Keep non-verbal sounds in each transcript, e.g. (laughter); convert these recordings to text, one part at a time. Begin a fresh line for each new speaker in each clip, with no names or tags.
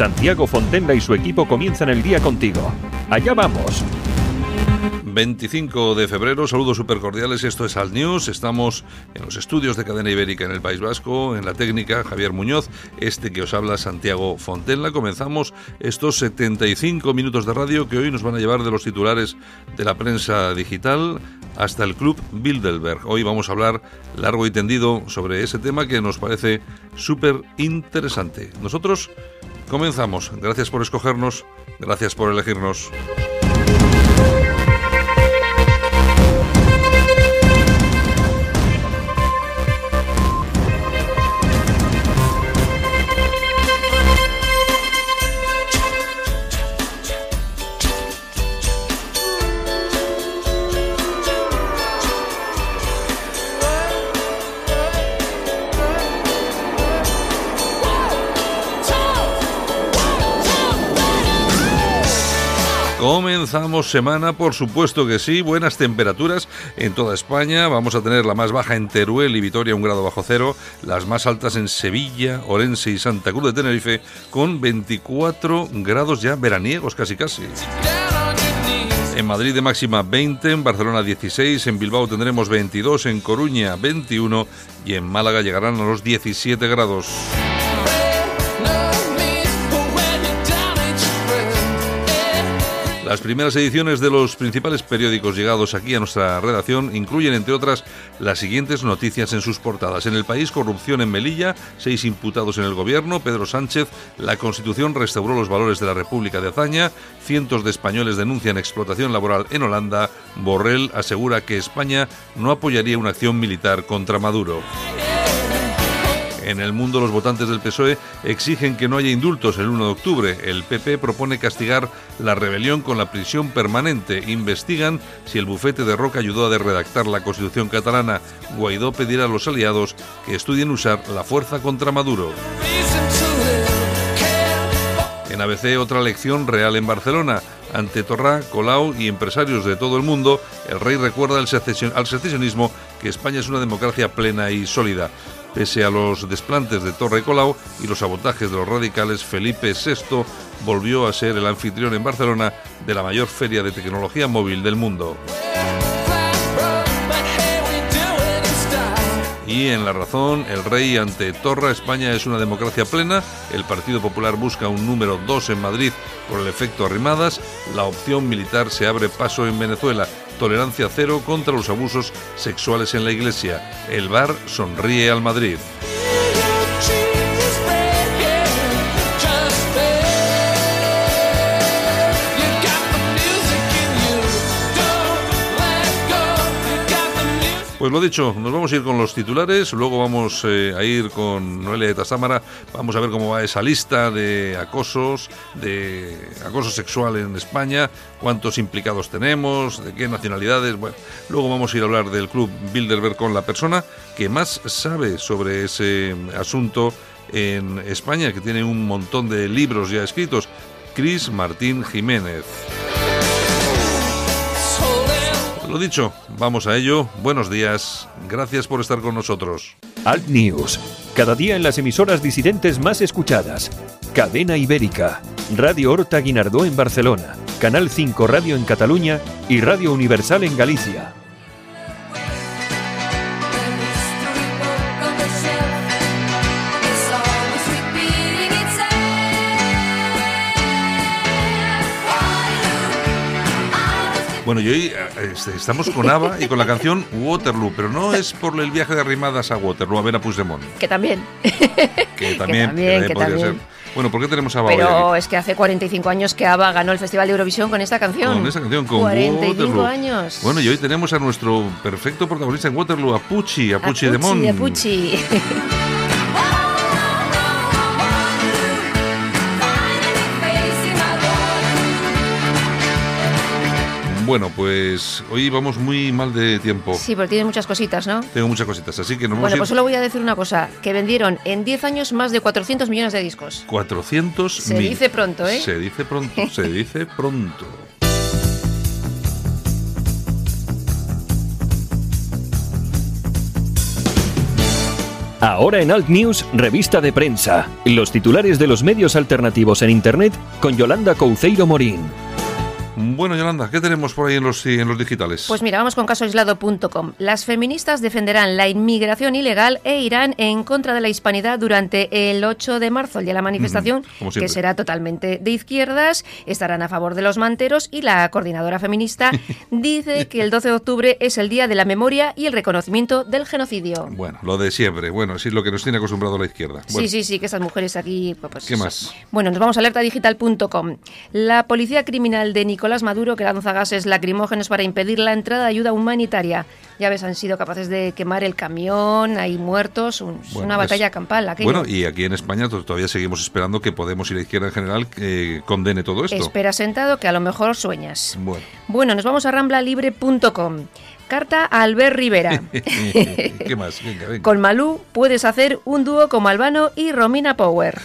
Santiago Fontenla y su equipo comienzan el día contigo. Allá vamos.
25 de febrero, saludos super cordiales, esto es Al News, estamos en los estudios de Cadena Ibérica en el País Vasco, en la técnica Javier Muñoz, este que os habla Santiago Fontenla. Comenzamos estos 75 minutos de radio que hoy nos van a llevar de los titulares de la prensa digital hasta el Club Bilderberg. Hoy vamos a hablar largo y tendido sobre ese tema que nos parece súper interesante. Nosotros comenzamos. Gracias por escogernos, gracias por elegirnos. Comenzamos semana, por supuesto que sí, buenas temperaturas en toda España. Vamos a tener la más baja en Teruel y Vitoria, un grado bajo cero, las más altas en Sevilla, Orense y Santa Cruz de Tenerife, con 24 grados ya veraniegos casi casi. En Madrid de máxima 20, en Barcelona 16, en Bilbao tendremos 22, en Coruña 21 y en Málaga llegarán a los 17 grados. Las primeras ediciones de los principales periódicos llegados aquí a nuestra redacción incluyen, entre otras, las siguientes noticias en sus portadas. En el país, corrupción en Melilla, seis imputados en el gobierno, Pedro Sánchez, la Constitución restauró los valores de la República de Azaña, cientos de españoles denuncian explotación laboral en Holanda, Borrell asegura que España no apoyaría una acción militar contra Maduro. En el mundo, los votantes del PSOE exigen que no haya indultos el 1 de octubre. El PP propone castigar la rebelión con la prisión permanente. Investigan si el bufete de Roca ayudó a redactar la Constitución catalana. Guaidó pedirá a los aliados que estudien usar la fuerza contra Maduro. En ABC, otra lección real en Barcelona. Ante Torrá, Colau y empresarios de todo el mundo, el rey recuerda al secesionismo que España es una democracia plena y sólida. Pese a los desplantes de Torre Colau y los sabotajes de los radicales, Felipe VI volvió a ser el anfitrión en Barcelona de la mayor feria de tecnología móvil del mundo. Y en La Razón, el rey ante Torra, España es una democracia plena, el Partido Popular busca un número 2 en Madrid por el efecto arrimadas, la opción militar se abre paso en Venezuela tolerancia cero contra los abusos sexuales en la Iglesia. El bar sonríe al Madrid. Pues lo dicho, nos vamos a ir con los titulares, luego vamos eh, a ir con Noelia de Tasámara, vamos a ver cómo va esa lista de acosos, de acoso sexual en España, cuántos implicados tenemos, de qué nacionalidades. Bueno, luego vamos a ir a hablar del Club Bilderberg con la persona que más sabe sobre ese asunto en España, que tiene un montón de libros ya escritos, Cris Martín Jiménez. Lo dicho, vamos a ello. Buenos días. Gracias por estar con nosotros.
Alt News. Cada día en las emisoras disidentes más escuchadas. Cadena Ibérica. Radio Horta Guinardó en Barcelona. Canal 5 Radio en Cataluña y Radio Universal en Galicia.
Bueno, y hoy eh, este, estamos con Ava y con la canción Waterloo, pero no es por el viaje de Arrimadas a Waterloo, a ver a Puigdemont.
Que también.
Que también, que podría ser. Bueno, ¿por qué tenemos a Ava
Pero es que hace 45 años que Ava ganó el Festival de Eurovisión con esta canción.
Con esta canción, con
45
Waterloo.
años.
Bueno, y hoy tenemos a nuestro perfecto protagonista en Waterloo, a Pucci, a Pucci de Mon.
A Pucci. (laughs)
Bueno, pues hoy vamos muy mal de tiempo.
Sí, pero tiene muchas cositas, ¿no?
Tengo muchas cositas, así que nos vamos
Bueno,
a ir-
pues solo voy a decir una cosa, que vendieron en 10 años más de 400 millones de discos.
400
Se
mil.
dice pronto, ¿eh?
Se dice pronto, (laughs) se dice pronto.
Ahora en Alt News, revista de prensa. Los titulares de los medios alternativos en Internet con Yolanda Couceiro Morín.
Bueno, Yolanda, ¿qué tenemos por ahí en los, en los digitales?
Pues mira, vamos con casoaislado.com. Las feministas defenderán la inmigración ilegal e irán en contra de la hispanidad durante el 8 de marzo, el día de la manifestación, que será totalmente de izquierdas. Estarán a favor de los manteros y la coordinadora feminista (laughs) dice que el 12 de octubre es el día de la memoria y el reconocimiento del genocidio.
Bueno, lo de siempre. Bueno, sí, lo que nos tiene acostumbrado la izquierda. Bueno,
Sí, sí, sí, que esas mujeres aquí. pues, pues,
¿Qué más?
Bueno, nos vamos a alertadigital.com. La policía criminal de Nicolás Maduro, que lanza gases lacrimógenos para impedir la entrada de ayuda humanitaria. Ya ves, han sido capaces de quemar el camión, hay muertos, un-
Bueno,
una
es-
batalla campal. aquello.
Bueno, y aquí en España to- todavía seguimos esperando que Podemos y la izquierda en general eh, condene todo esto.
Espera sentado que a lo mejor sueñas.
Bueno,
Bueno, nos vamos a ramblalibre.com. Carta a Albert Rivera. (laughs)
¿qué más? Venga, venga.
Con Malú puedes hacer un dúo como Albano y Romina Power.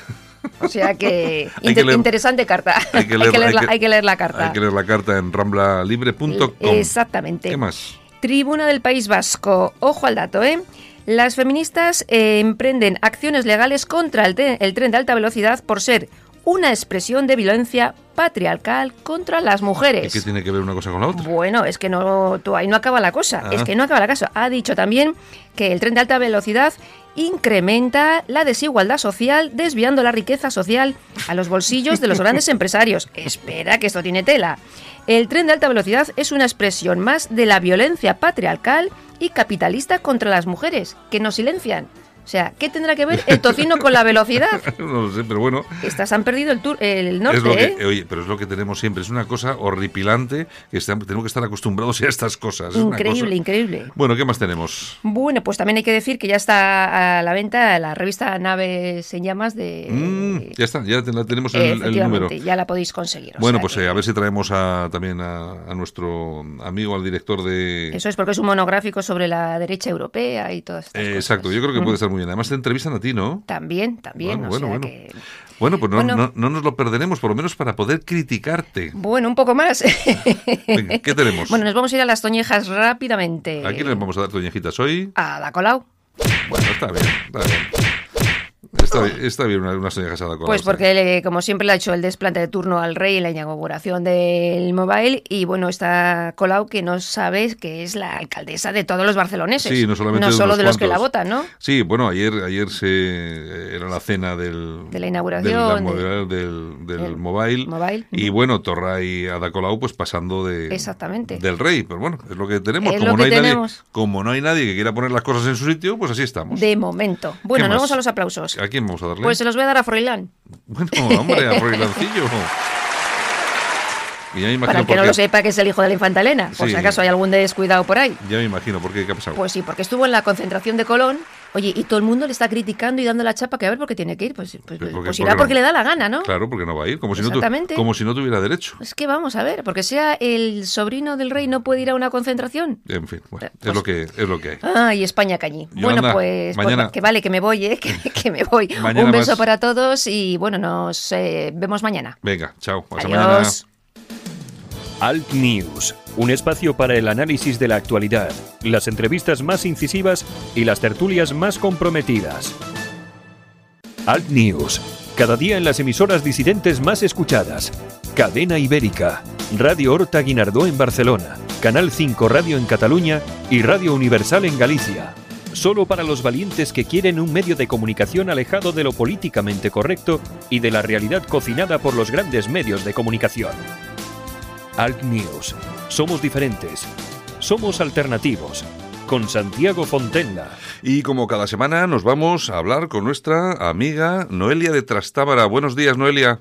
O sea que,
Hay
inter-
que leer-
interesante carta.
Hay que, (laughs) leer,
leerla,
hay que-
hay que leer la carta.
Hay que leer la carta en ramblalibre.com.
Exactamente.
¿Qué más?
Tribuna del País Vasco. Ojo al dato, ¿eh? Las feministas eh, emprenden acciones legales contra el, el tren de alta velocidad por ser una expresión de violencia patriarcal contra las
¿Y
mujeres.
qué tiene que ver una cosa con la otra?
Bueno, es que no, ahí no acaba la cosa.
Ah.
Es que no acaba la cosa. Ha dicho también que el tren de alta velocidad incrementa la desigualdad social, desviando la riqueza social a los bolsillos de los (laughs) grandes empresarios. Espera, que esto tiene tela. El tren de alta velocidad es una expresión más de la violencia patriarcal y capitalista contra las mujeres, que nos silencian. O sea, ¿qué tendrá que ver el tocino con la velocidad? (laughs)
no lo sé, pero bueno.
Estas han perdido el, tour, el norte,
es lo
¿eh?
oye, pero es lo que tenemos siempre. Es una cosa horripilante que está- tenemos que estar acostumbrados a estas cosas. Es
Increíble,
cosa-
increíble.
Bueno, ¿qué más tenemos?
Bueno, pues también hay que decir que ya está a la venta la revista Naves en llamas de...
Mm, ya está, ya la tenemos
eh,
el, el número.
ya la podéis conseguir.
Bueno, pues
que
eh, a ver si traemos a, también a, a nuestro amigo, al director de...
Eso es porque es un monográfico sobre la derecha europea y todas estas
Eh,
cosas.
exacto, yo creo que puede estar muy bien. Además te entrevistan a ti, ¿no?
También, también.
Bueno,
o
bueno,
sea
bueno.
que-
Bueno, pues no,
Bueno.
no- no nos lo perderemos, por lo menos para poder criticarte.
Bueno, un poco más. (laughs)
Venga, ¿qué tenemos?
bueno, nos vamos a ir a las toñejas rápidamente.
¿A quién le vamos a dar toñejitas hoy?
A Da Colau.
Bueno, está bien, está bien. Está, está bien una, unas toñejas a la cola,
Pues porque, le- como siempre, le ha hecho el desplante de turno al rey en la inauguración del mobile. Y bueno, está Colau, que no sabes que es la alcaldesa de todos los barceloneses.
Sí, no solamente de
solo de los que la votan, ¿no?
Sí, bueno, ayer ayer se eh, era la cena del
De la inauguración, de-
del, del mobile,
mobile.
y bueno, Torra y Ada Colau pues pasando de
Exactamente.
del rey, pero bueno, es lo que tenemos,
Es
como
lo
no
que
hay nadie,
tenemos.
como no hay nadie que quiera poner las cosas en su sitio, pues así estamos.
De momento. Bueno,
¿Qué
nos
más?
vamos a los aplausos.
¿A quién vamos a darle?
Pues se los voy a dar a Froilán.
Bueno, hombre, a Froilancillo. (laughs) Y ya me imagino
Para el que no lo sepa, que es el hijo de la infanta Elena. Por
Sí.
si acaso hay algún descuidado por ahí.
Ya me imagino por qué, qué ha pasado.
Pues sí, porque estuvo en la concentración de Colón. Oye, y todo el mundo le está criticando y dando la chapa que a ver por qué tiene que ir. Pues, pues,
porque-
pues
porque
irá
no-
porque le da la gana, ¿no?
Claro, porque no va a ir, como si no, tu-
Exactamente.
como si no tuviera derecho.
Es que vamos a ver, porque sea el sobrino del rey no puede ir a una concentración.
En fin, bueno,
Eh,
es
pues-
lo que es lo que hay.
Ay, España cañí.
Yolanda,
bueno, pues, pues
mañana-
que vale, que me voy, ¿eh? (laughs) que, que me voy.
Mañana
Un beso
más.
para todos y bueno, nos eh, vemos mañana.
Venga, chao, hasta mañana.
Alt News, un espacio para el análisis de la actualidad, las entrevistas más incisivas y las tertulias más comprometidas. Alt News, cada día en las emisoras disidentes más escuchadas. Cadena Ibérica, Radio Horta Guinardó en Barcelona, Canal 5 Radio en Cataluña y Radio Universal en Galicia. Solo para los valientes que quieren un medio de comunicación alejado de lo políticamente correcto y de la realidad cocinada por los grandes medios de comunicación. Alt News. Somos diferentes. Somos alternativos. Con Santiago Fontenla.
Y como cada semana nos vamos a hablar con nuestra amiga Noelia de Trastámara. Buenos días, Noelia.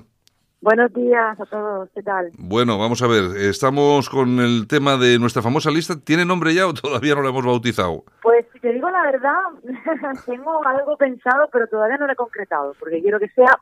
Buenos días a todos, ¿qué tal?
Bueno, vamos a ver, estamos con el tema de nuestra famosa lista. ¿Tiene nombre ya o todavía no la hemos bautizado?
Pues si te digo la verdad, (laughs) tengo algo pensado, pero todavía no lo he concretado, porque quiero que sea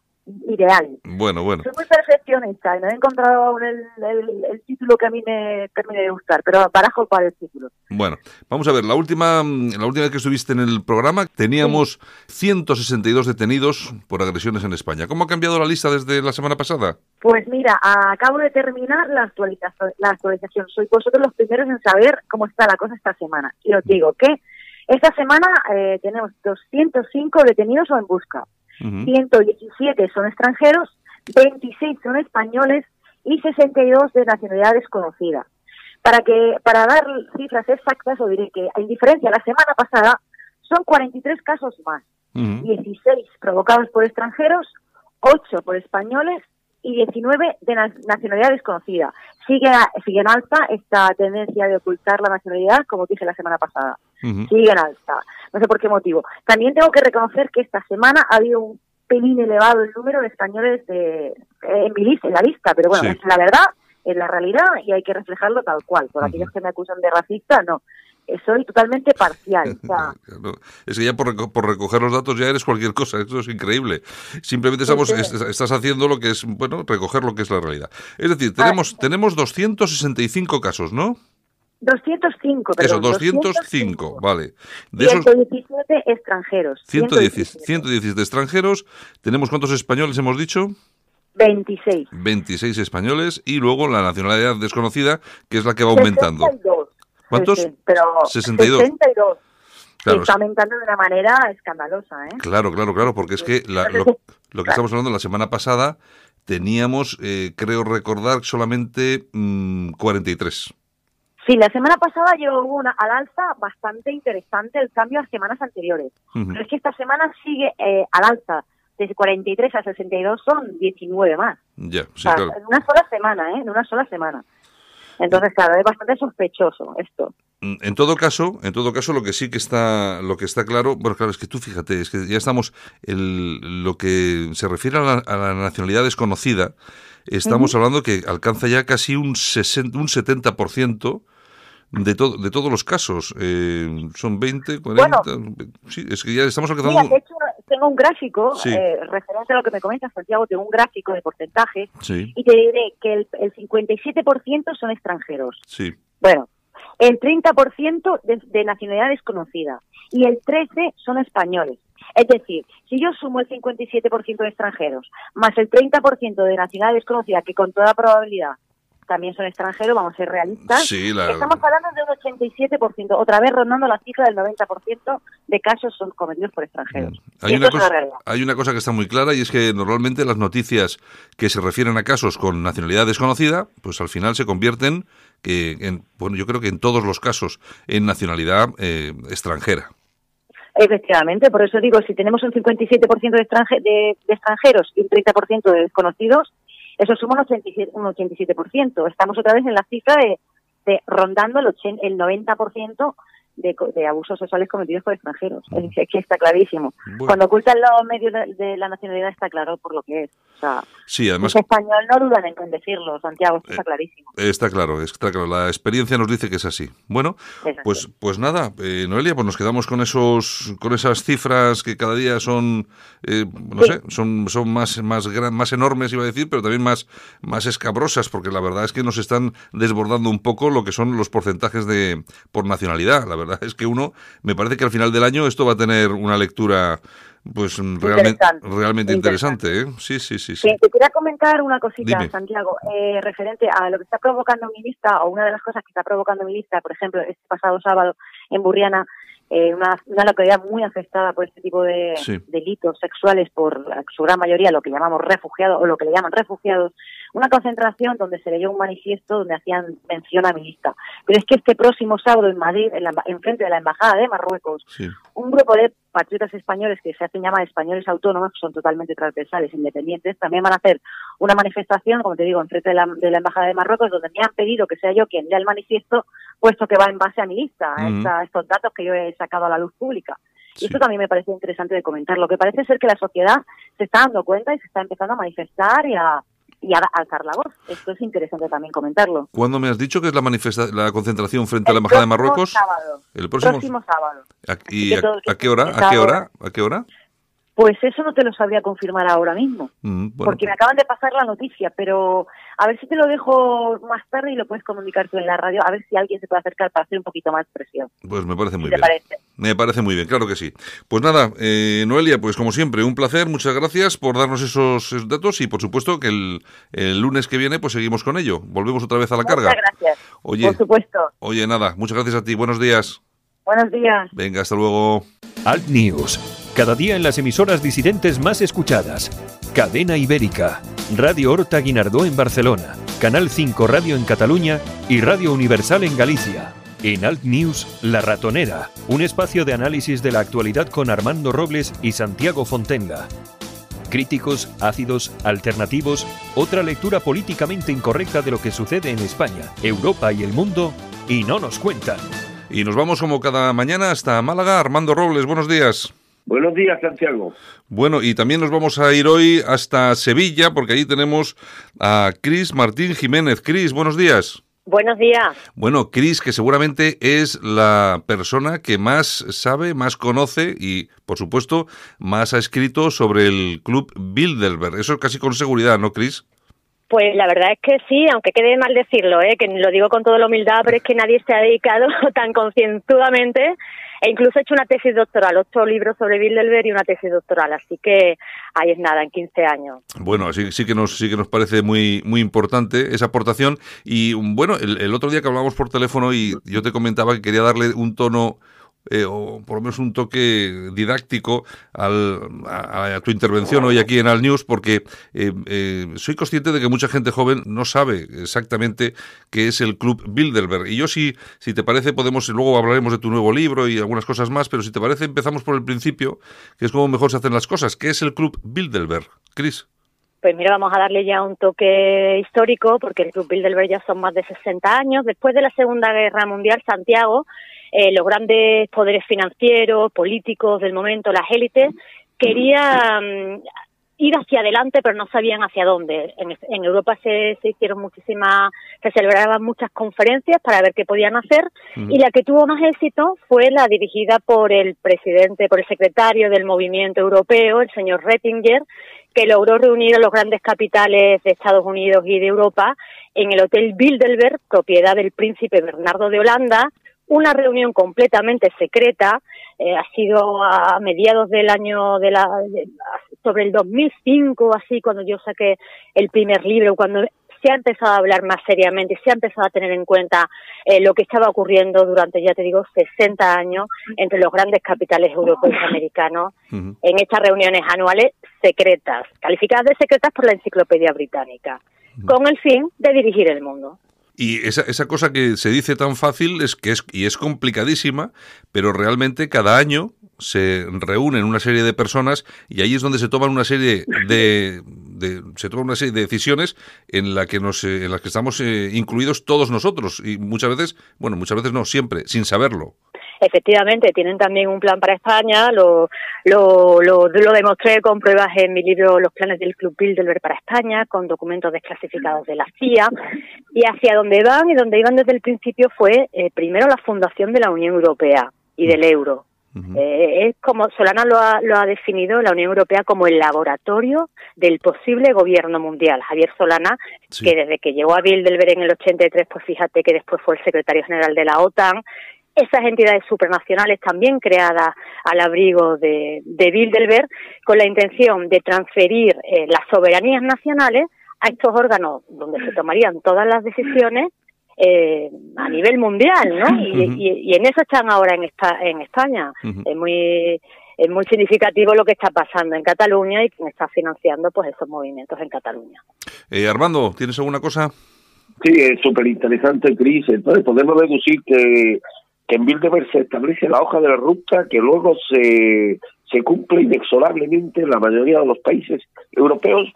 ideal.
Bueno, bueno.
Soy muy perfeccionista y no he encontrado aún el, el- el título que a mí me termine de gustar, pero barajo para el título.
Bueno, vamos a ver, la última, mm, la última vez que estuviste en el programa teníamos 162 detenidos por agresiones en España. ¿Cómo ha cambiado la lista desde la semana pasada?
Pues mira, acabo de terminar la actualización. La actualización. Sois vosotros los primeros en saber cómo está la cosa esta semana. Y os digo que esta semana eh, tenemos 205 detenidos o en busca.
Ujú.
117 son extranjeros, 26 son españoles y 62 de nacionalidad desconocida. Para que para dar cifras exactas, os diré que en diferencia la semana pasada son 43 casos más,
Ujú.
16 provocados por extranjeros, 8 por españoles y 19 de na- nacionalidad desconocida. Sigue, sigue en alta esta tendencia de ocultar la nacionalidad, como dije la semana pasada sigue en alta. No sé por qué motivo. También tengo que reconocer que esta semana ha habido un pelín elevado el número de españoles de, en, mi lista, en la lista, pero bueno,
Sí.
es la verdad, es la realidad y hay que reflejarlo tal cual. Por aquellos que me acusan de racista, no. Soy totalmente parcial. O sea, (laughs)
Claro. Es que ya por, reco- por recoger los datos ya eres cualquier cosa, eso es increíble. Simplemente estamos, estás haciendo lo que es, bueno, recoger lo que es la realidad. Es decir, tenemos, tenemos 265 casos, ¿no?
205,
Eso,
perdón.
205, vale. De
Y
esos
117 extranjeros.
110, 110 de extranjeros, ¿tenemos cuántos españoles hemos dicho?
26.
26 españoles y luego la nacionalidad desconocida, que es la que va aumentando.
62.
¿Cuántos?
Sí, sí, pero
62.
62.
Claro,
está aumentando de una manera escandalosa, ¿eh?
Claro, claro, claro, porque es que la- lo, lo que (laughs) estamos hablando la semana pasada teníamos, eh, creo recordar, solamente mm, 43.
Sí, la semana pasada yo hubo una al alza bastante interesante el cambio a semanas anteriores.
Ujú.
Pero es que esta semana sigue eh, al alza. Desde 43 a 62 son 19 más.
Ya,
O
sí,
sea,
claro.
En una sola semana, ¿eh? En una sola semana. Entonces, claro, es bastante sospechoso esto.
Mm, En todo caso, en todo caso, lo que sí que está, lo que está claro, bueno, claro, es que tú fíjate, es que ya estamos, el, lo que se refiere a la, a la nacionalidad desconocida, estamos hablando que alcanza ya casi un 60, un 70% de, todo de todos los casos. Eh, son 20, 40, sí, es que ya estamos alcanzando...
Mira, de hecho, tengo un gráfico
Sí.
eh, referente a lo que me comentas, Santiago, tengo un gráfico de porcentaje
Sí,
y te diré que el, el 57% son extranjeros.
sí.
Bueno, el 30% de, de nacionalidad desconocida y el 13% son españoles. Es decir, si yo sumo el 57% de extranjeros más el 30% de nacionalidad desconocida, que con toda probabilidad también son extranjeros, vamos a ser realistas,
Sí, la-
estamos hablando de un 87%, otra vez rondando la cifra del 90% de casos son cometidos por extranjeros.
Hay
Y
una, cosa, hay una cosa que está muy clara y es que normalmente las noticias que se refieren a casos con nacionalidad desconocida, pues al final se convierten, que en, bueno, yo creo que en todos los casos, en nacionalidad eh, extranjera.
Efectivamente, por eso digo, si tenemos un 57% de, extranje- de, de extranjeros y un 30% de desconocidos, eso suma un 87%, un 87%. Estamos otra vez en la cifra de, de rondando el, 80, el 90% de, de abusos sexuales cometidos por extranjeros. Es que- que está clarísimo.
Bueno.
Cuando ocultan los medios de, de la nacionalidad está claro por lo que es. O sea,
Sí, además
ese español no dudan en decirlo, Santiago, esto está clarísimo.
está claro, está claro, la experiencia nos dice que es así. Bueno,
Es así.
pues, pues nada, eh, Noelia, pues nos quedamos con esos, con esas cifras que cada día son, eh, no
Sí.
sé, son, son más, más, gran- más enormes, iba a decir, pero también más, más escabrosas, porque la verdad es que nos están desbordando un poco lo que son los porcentajes de por nacionalidad. La verdad es que uno, me parece que al final del año esto va a tener una lectura, pues realmente,
Interesante.
realmente interesante, ¿eh? Sí, sí, sí, sí.
Te quería comentar una cosita,
Dime.
Santiago, eh, referente a lo que está provocando mi lista, o una de las cosas que está provocando mi lista, por ejemplo, este pasado sábado en Burriana, eh, una, una localidad muy afectada por este tipo de
Sí.
delitos sexuales, por su gran mayoría lo que llamamos refugiados, o lo que le llaman refugiados, una concentración donde se leyó un manifiesto donde hacían mención a mi lista. Pero es que este próximo sábado en Madrid, en, la, en frente de la Embajada de Marruecos,
Sí.
un grupo de patriotas españoles que se hacen llamar españoles autónomos, que son totalmente transversales, independientes, también van a hacer una manifestación, como te digo, enfrente de la, de la Embajada de Marruecos, donde me han pedido que sea yo quien lea el manifiesto, puesto que va en base a mi lista, a esta- a estos datos que yo he sacado a la luz pública.
Sí.
Y esto también me parece interesante de comentar. Lo que parece ser que la sociedad se está dando cuenta y se está empezando a manifestar y a, y a alzar la voz. Esto es interesante también comentarlo.
¿Cuándo me has dicho que es la manifesta la concentración frente a la embajada de Marruecos?
sábado.
El próximo,
Próximo sábado.
¿A- ¿Y a qué hora? ¿A qué hora? ¿A qué hora?
Pues eso no te lo sabría confirmar ahora mismo,
Mm, bueno,
porque me acaban de pasar la noticia, pero a ver si te lo dejo más tarde y lo puedes comunicar tú en la radio, a ver si alguien se puede acercar para hacer un poquito más presión.
pues me parece muy
te
bien.
parece.
Me parece muy bien, claro que sí. Pues nada, eh, Noelia, pues como siempre, un placer, muchas gracias por darnos esos, esos datos y por supuesto que el, el lunes que viene pues seguimos con ello. Volvemos otra vez a la carga.
Muchas gracias.
Oye,
Por supuesto.
oye, nada, muchas gracias a ti, buenos días.
Buenos días.
Venga, hasta luego.
Alt News. Cada día en las emisoras disidentes más escuchadas. Cadena Ibérica. Radio Horta Guinardó en Barcelona. Canal 5 Radio en Cataluña y Radio Universal en Galicia. En Alt News, La Ratonera. Un espacio de análisis de la actualidad con Armando Robles y Santiago Fontenga. Críticos, ácidos, alternativos, otra lectura políticamente incorrecta de lo que sucede en España, Europa y el mundo, y no nos cuentan.
Y nos vamos como cada mañana hasta Málaga. Armando Robles, buenos días.
Buenos días, Santiago.
Bueno, y también nos vamos a ir hoy hasta Sevilla, porque allí tenemos a Cris Martín Jiménez. Cris, buenos días.
Buenos días.
Bueno, Cris, que seguramente es la persona que más sabe, más conoce y, por supuesto, más ha escrito sobre el club Bilderberg. Eso casi con seguridad, ¿no, Cris?
Pues la verdad es que sí, aunque quede mal decirlo, ¿eh? que lo digo con toda la humildad, pero es que nadie se ha dedicado (laughs) tan concienzudamente e incluso he hecho una tesis doctoral, ocho libros sobre Bilderberg y una tesis doctoral, así que ahí es nada, en 15 años.
Bueno, sí, sí que nos sí que nos parece muy muy importante esa aportación y bueno, el, el otro día que hablábamos por teléfono y yo te comentaba que quería darle un tono eh, o por lo menos un toque didáctico al, a, tu intervención hoy aquí en Al News, porque eh, eh, soy consciente de que mucha gente joven no sabe exactamente qué es el Club Bilderberg. Y yo, si, si te parece, podemos, luego hablaremos de tu nuevo libro y algunas cosas más, pero si te parece, empezamos por el principio, que es como mejor se hacen las cosas. ¿Qué es el Club Bilderberg? Cris.
Pues mira, vamos a darle ya un toque histórico, porque el Club Bilderberg ya son más de 60 años. Después de la Segunda Guerra Mundial, Santiago eh, los grandes poderes financieros, políticos del momento, las élites, querían ir hacia adelante, pero no sabían hacia dónde. En, en Europa se, se, hicieron muchísimas, se celebraban muchas conferencias para ver qué podían hacer, uh -huh. y la que tuvo más éxito fue la dirigida por el presidente, por el secretario del movimiento europeo, el señor Rettinger, que logró reunir a los grandes capitales de Estados Unidos y de Europa en el Hotel Bilderberg, propiedad del príncipe Bernardo de Holanda, una reunión completamente secreta, eh, ha sido a mediados del año de la de, sobre el 2005 así cuando yo saqué el primer libro cuando se ha empezado a hablar más seriamente, se ha empezado a tener en cuenta eh, lo que estaba ocurriendo durante, ya te digo, 60 años entre los grandes capitales europeos y americanos uh -huh. en estas reuniones anuales secretas, calificadas de secretas por la Enciclopedia Británica, uh -huh. con el fin de dirigir el mundo.
Y esa, esa cosa que se dice tan fácil es que es, y es complicadísima, pero realmente cada año se reúnen una serie de personas y ahí es donde se toman una serie de, se toman una serie de decisiones en la que nos en las que estamos eh, incluidos todos nosotros. Y muchas veces bueno muchas veces no siempre sin saberlo
efectivamente tienen también un plan para España lo, lo, lo, lo demostré con pruebas en mi libro Los planes del Club Bilderberg para España con documentos desclasificados de la CIA y hacia dónde van y donde iban desde el principio fue eh, primero la fundación de la Unión Europea y del euro Uh -huh. eh, es como Solana lo ha, lo ha definido la Unión Europea como el laboratorio del posible gobierno mundial. Javier Solana, sí. que desde que llegó a Bilderberg en el 83, pues fíjate que después fue el secretario general de la OTAN, esas entidades supranacionales también creadas al abrigo de, de Bilderberg con la intención de transferir eh, las soberanías nacionales a estos órganos donde se tomarían todas las decisiones eh, a nivel mundial, ¿no? Y, uh -huh. y, y, en eso están ahora en, esta, en España. Uh -huh. Es muy es muy significativo lo que está pasando en Cataluña y quien está financiando pues esos movimientos en Cataluña.
Eh, Armando, ¿tienes alguna cosa?
Sí, es súper interesante, Cris. Entonces podemos deducir que, que en Bilderberg se establece la hoja de la ruta que luego se, se cumple inexorablemente en la mayoría de los países europeos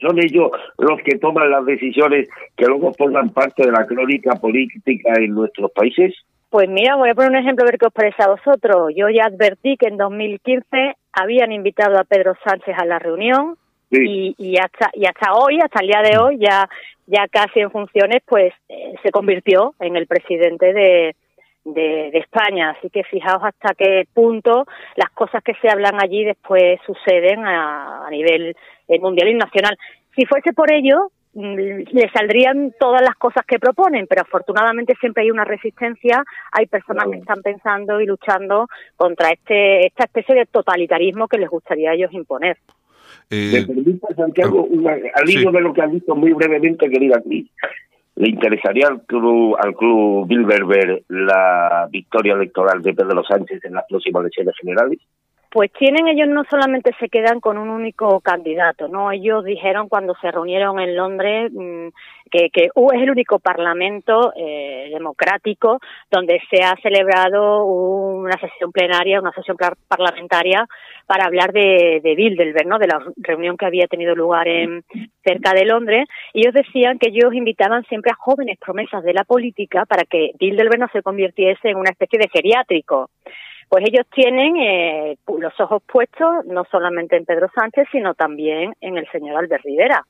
son ellos los que toman las decisiones que luego forman parte de la crónica política en nuestros países?
Pues mira, voy a poner un ejemplo a ver qué os parece a vosotros. Yo ya advertí que en 2015 habían invitado a Pedro Sánchez a la reunión sí. y, y, hasta y hasta hoy, hasta el día de hoy, ya ya casi en funciones, pues eh, se convirtió en el presidente de, de, España. Así que fijaos hasta qué punto las cosas que se hablan allí después suceden a, nivel eh, mundial y nacional. Si fuese por ello, mm, le saldrían todas las cosas que proponen, pero afortunadamente siempre hay una resistencia, hay personas que están pensando y luchando contra este esta especie de totalitarismo que les gustaría a ellos imponer.
Eh, ¿Me permite, Santiago, al hilo de lo que has visto muy brevemente, querida Cris? ¿Le interesaría al club, al club Bilderberg la victoria electoral de Pedro Sánchez en las próximas elecciones generales?
Pues tienen, ellos no solamente se quedan con un único candidato, ¿no? Ellos dijeron cuando se reunieron en Londres mm, que, que es el único parlamento eh, democrático donde se ha celebrado una sesión plenaria, una sesión parlamentaria para hablar de, de Bilderberg, ¿no? De la reunión que había tenido lugar en cerca de Londres. Y ellos decían que ellos invitaban siempre a jóvenes promesas de la política para que Bilderberg no se convirtiese en una especie de geriátrico pues ellos tienen eh, los ojos puestos no solamente en Pedro Sánchez, sino también en el señor Albert Rivera.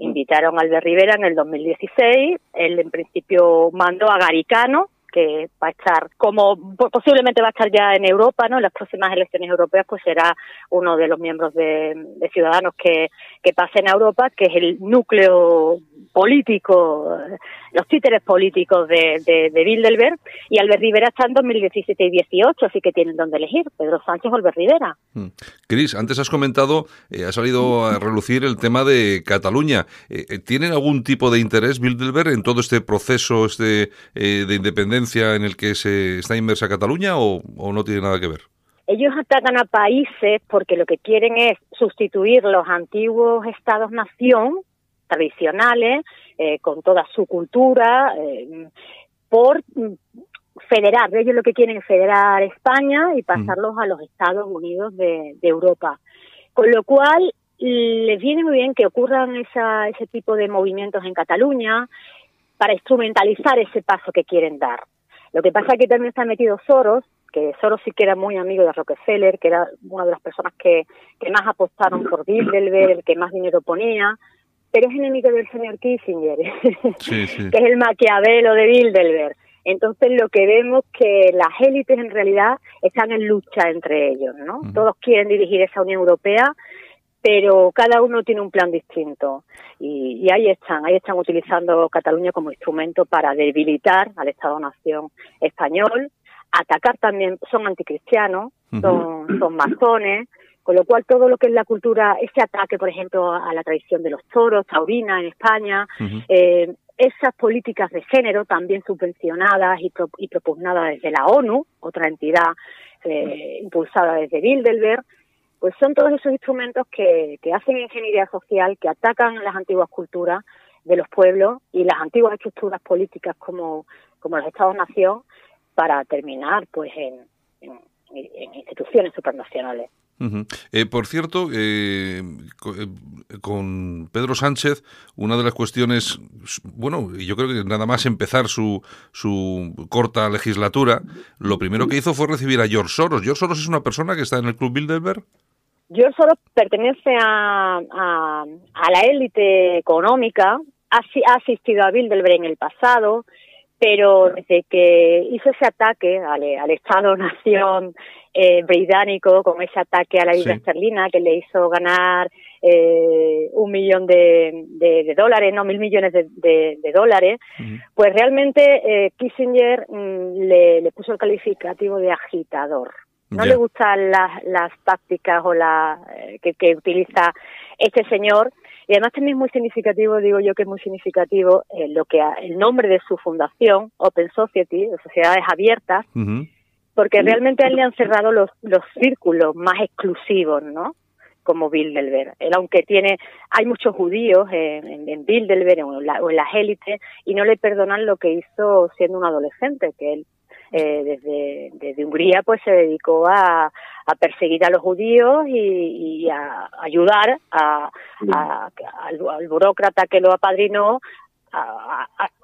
Invitaron a Albert Rivera en el 2016, él en principio mandó a Garicano, que va a estar como posiblemente va a estar ya en Europa, ¿no? En las próximas elecciones europeas, pues será uno de los miembros de, Ciudadanos que, que pasen a Europa, que es el núcleo político, los títeres políticos de, de, Bilderberg, y Albert Rivera está en 2017 y 18, así que tienen donde elegir, Pedro Sánchez o Albert Rivera.
Mm. Cris, antes has comentado, eh, ha salido a relucir el tema de Cataluña. Eh, eh, ¿Tienen algún tipo de interés Bilderberg en todo este proceso este, de independencia en el que se está inmersa Cataluña o, o no tiene nada que ver?
Ellos atacan a países porque lo que quieren es sustituir los antiguos estados-nación tradicionales, eh, con toda su cultura, eh, por federar. Ellos lo que quieren es federar España y pasarlos a los Estados Unidos de, Europa. Con lo cual, les viene muy bien que ocurran esa, ese tipo de movimientos en Cataluña para instrumentalizar ese paso que quieren dar. Lo que pasa es que también está metido Soros, que Soros sí que era muy amigo de Rockefeller, que era una de las personas que, que más apostaron por Bilderberg, el que más dinero ponía, pero es enemigo del señor Kissinger, (laughs) que es el maquiavelo de Bilderberg. Entonces lo que vemos que las élites en realidad están en lucha entre ellos, ¿no? Todos quieren dirigir esa Unión Europea, pero cada uno tiene un plan distinto. Y, ahí están, ahí están utilizando Cataluña como instrumento para debilitar al Estado-Nación español, atacar también, son anticristianos, son, son masones, con lo cual, todo lo que es la cultura, ese ataque, por ejemplo, a la tradición de los toros, taurina en España, eh, esas políticas de género también subvencionadas y, y, propugnadas desde la ONU, otra entidad eh, impulsada desde Bilderberg, pues son todos esos instrumentos que, que hacen ingeniería social, que atacan las antiguas culturas de los pueblos y las antiguas estructuras políticas como, como los Estados-nación para terminar pues en, instituciones supranacionales.
Eh, por cierto, eh, eh, con Pedro Sánchez, una de las cuestiones, bueno, yo creo que nada más empezar su, su corta legislatura, lo primero que hizo fue recibir a George Soros. ¿George Soros es una persona que está en el Club Bilderberg?
George Soros pertenece a, a, la élite económica, ha, ha asistido a Bilderberg en el pasado, pero desde que hizo ese ataque al, al Estado-Nación (laughs) eh, británico con ese ataque a la isla esterlina que le hizo ganar eh, un millón de, de, dólares, no mil millones de, de dólares, pues realmente eh, Kissinger mm, le, le, puso el calificativo de agitador. No le gustan las, las tácticas o la eh, que, que utiliza este señor. Y además también es muy significativo, digo yo que es muy significativo, eh, lo que el nombre de su fundación, Open Society, de sociedades abiertas, porque realmente a él le han cerrado los, los círculos más exclusivos, ¿no? Como Bilderberg. Él, aunque tiene, hay muchos judíos en, en, Bilderberg o en, las élites y no le perdonan lo que hizo siendo un adolescente, que él eh, desde, desde Hungría pues se dedicó a, a perseguir a los judíos y, y a ayudar a, a, al, al, burócrata que lo apadrinó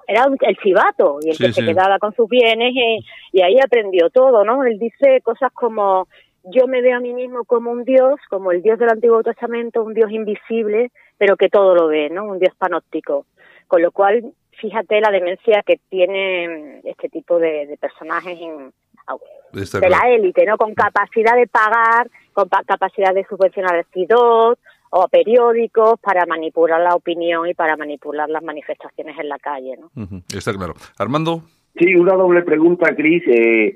era el chivato y el que se quedaba con sus bienes y, ahí aprendió todo, ¿no? Él dice cosas como yo me veo a mí mismo como un dios, como el dios del Antiguo Testamento, un dios invisible, pero que todo lo ve, ¿no? Un dios panóptico. Con lo cual fíjate la demencia que tiene este tipo de, personajes de la élite, ¿no? Con capacidad de pagar, con capacidad de subvencionar el CIDOT o periódicos para manipular la opinión y para manipular las manifestaciones en la calle, ¿no?
Está claro. Armando.
Sí, una doble pregunta, Cris. Eh,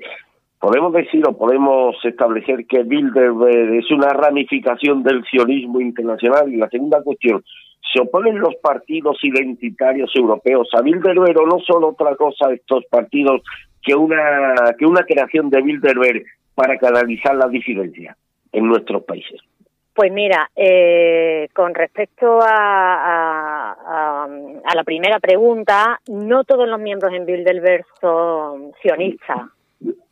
podemos decir o podemos establecer que Bilderberg es una ramificación del sionismo internacional. Y la segunda cuestión, se oponen los partidos identitarios europeos a Bilderberg o no son otra cosa estos partidos que una, que una creación de Bilderberg para canalizar la disidencia en nuestros países?
Pues mira, eh, con respecto a, a, la primera pregunta, no todos los miembros en Bilderberg son sionistas.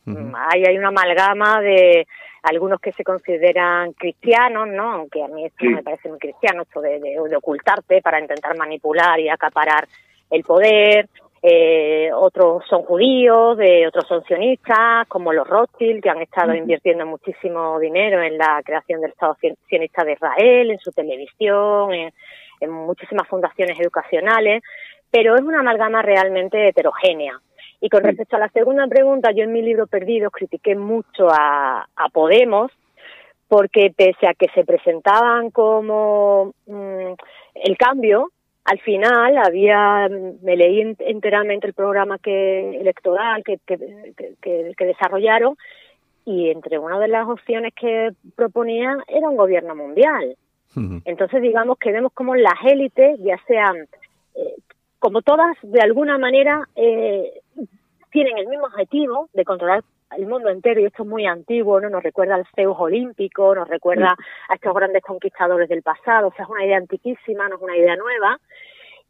hay, hay una amalgama de algunos que se consideran cristianos, ¿no? Aunque a mí esto me parece muy cristiano, esto de, de, ocultarte para intentar manipular y acaparar el poder. Eh, otros son judíos, de otros son sionistas, como los Rothschild, que han estado invirtiendo muchísimo dinero en la creación del Estado sionista de Israel, en su televisión, en, en muchísimas fundaciones educacionales, pero es una amalgama realmente heterogénea. Y con respecto a la segunda pregunta, yo en mi libro Perdidos critiqué mucho a, Podemos, porque pese a que se presentaban como mm, el cambio, al final había, me leí enteramente el programa que electoral que, que, desarrollaron y entre una de las opciones que proponían era un gobierno mundial. Entonces digamos que vemos como las élites, ya sean como todas, de alguna manera, eh, tienen el mismo objetivo de controlar el mundo entero y esto es muy antiguo, ¿no? Nos recuerda al Zeus olímpico, nos recuerda a estos grandes conquistadores del pasado, o sea, es una idea antiquísima, no es una idea nueva,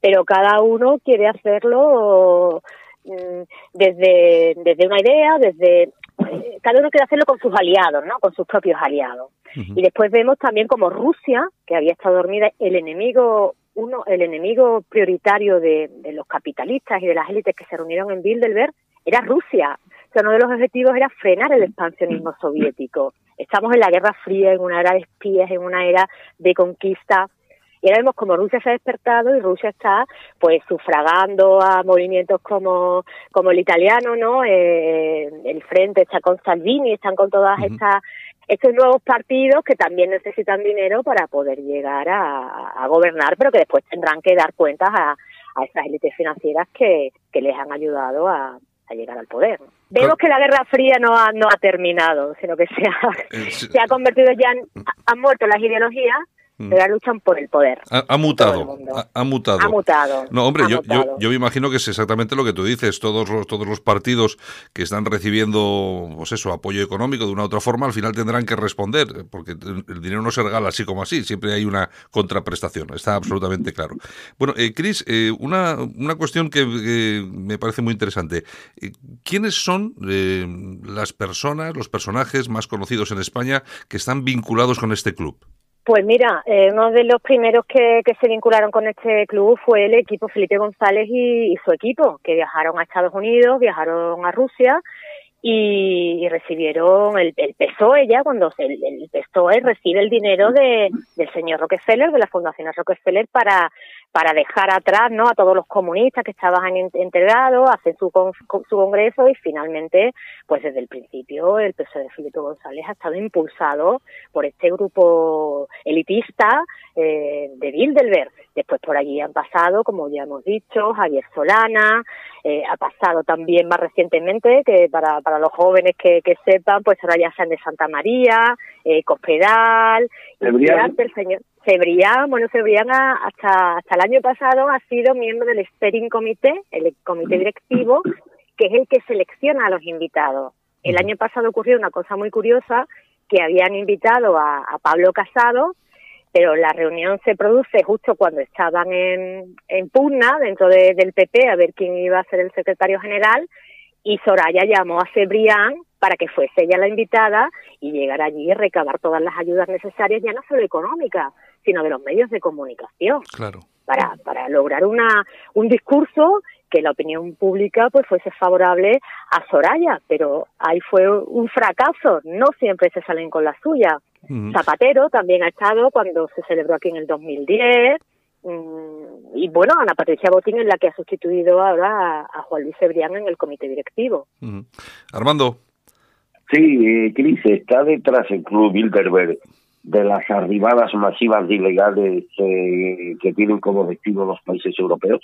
pero cada uno quiere hacerlo mm, desde, desde una idea, desde eh, cada uno quiere hacerlo con sus aliados, ¿no? Con sus propios aliados. Y después vemos también como Rusia, que había estado dormida, el enemigo uno, el enemigo prioritario de, los capitalistas y de las élites que se reunieron en Bilderberg era Rusia. O sea, uno de los objetivos era frenar el expansionismo soviético. Estamos en la Guerra Fría, en una era de espías, en una era de conquista. Y ahora vemos como Rusia se ha despertado y Rusia está pues sufragando a movimientos como, como el italiano, ¿no? Eh, el Frente está con Salvini, están con todas estas estos nuevos partidos que también necesitan dinero para poder llegar a, gobernar, pero que después tendrán que dar cuentas a, a esas élites financieras que, que les han ayudado a, llegar al poder. Vemos que la Guerra Fría no ha, no ha terminado, sino que se ha, eh, se ha convertido ya en... Han muerto las ideologías. Pero luchan por el poder.
Ha, mutado, ha, mutado.
Ha mutado.
No, hombre, yo, yo, yo, me imagino que es exactamente lo que tú dices. Todos los, todos los partidos que están recibiendo, pues eso, apoyo económico de una u otra forma, al final tendrán que responder, porque el dinero no se regala así como así, siempre hay una contraprestación, está absolutamente claro. Bueno, eh, Cris, eh, una, una cuestión que, me parece muy interesante. Eh, ¿Quiénes son eh, las personas, los personajes más conocidos en España que están vinculados con este club?
Pues mira, eh, uno de los primeros que, se vincularon con este club fue el equipo Felipe González y, su equipo, que viajaron a Estados Unidos, viajaron a Rusia y, recibieron el, el, PSOE ya, cuando el, el PSOE recibe el dinero de, del señor Rockefeller, de la Fundación Rockefeller, para para dejar atrás ¿no? a todos los comunistas que estaban integrados, hacen su, su congreso y finalmente, pues desde el principio, el PSOE de Felipe González ha estado impulsado por este grupo elitista eh, de Bilderberg. Después por allí han pasado, como ya hemos dicho, Javier Solana, eh, ha pasado también más recientemente, que para, para los jóvenes que, que sepan, pues ahora ya sean de Santa María, eh, Cospedal, y el señor Cebrián, bueno, Cebrián hasta, hasta el año pasado ha sido miembro del Steering Comité, el comité directivo, que es el que selecciona a los invitados. El año pasado ocurrió una cosa muy curiosa, que habían invitado a, Pablo Casado, pero la reunión se produce justo cuando estaban en, en pugna dentro del PP a ver quién iba a ser el secretario general y Soraya llamó a Cebrián para que fuese ella la invitada y llegar allí y recabar todas las ayudas necesarias, ya no solo económicas, sino de los medios de comunicación.
Claro.
Para, para lograr una, un discurso que la opinión pública pues fuese favorable a Soraya, pero ahí fue un fracaso, no siempre se salen con la suya. Zapatero también ha estado cuando se celebró aquí en el 2010, Mm, y bueno, Ana Patricia Botín es la que ha sustituido ahora a, Juan Luis Cebrián en el comité directivo.
Armando.
Sí, eh, Cris, está detrás el Club Bilderberg de las arribadas masivas de ilegales eh, que tienen como destino los países europeos.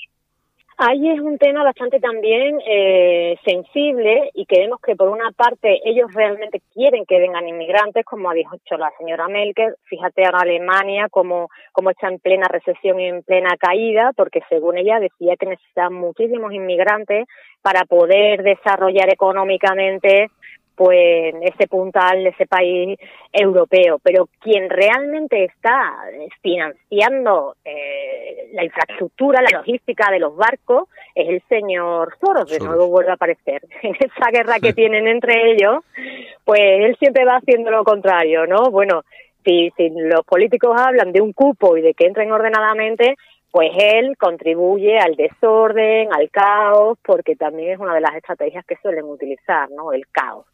Ahí es un tema bastante también eh, sensible y creemos que por una parte ellos realmente quieren que vengan inmigrantes, como ha dicho la señora Melker. Fíjate ahora Alemania como, como está en plena recesión y en plena caída, porque según ella decía que necesitan muchísimos inmigrantes para poder desarrollar económicamente pues ese puntal de ese país europeo. Pero quien realmente está financiando eh, la infraestructura, la logística de los barcos es el señor Soros. De nuevo vuelve a aparecer. (laughs) En esa guerra que tienen entre ellos, pues él siempre va haciendo lo contrario, ¿no? Bueno, si, si los políticos hablan de un cupo y de que entren ordenadamente, pues él contribuye al desorden, al caos, porque también es una de las estrategias que suelen utilizar, ¿no? El caos.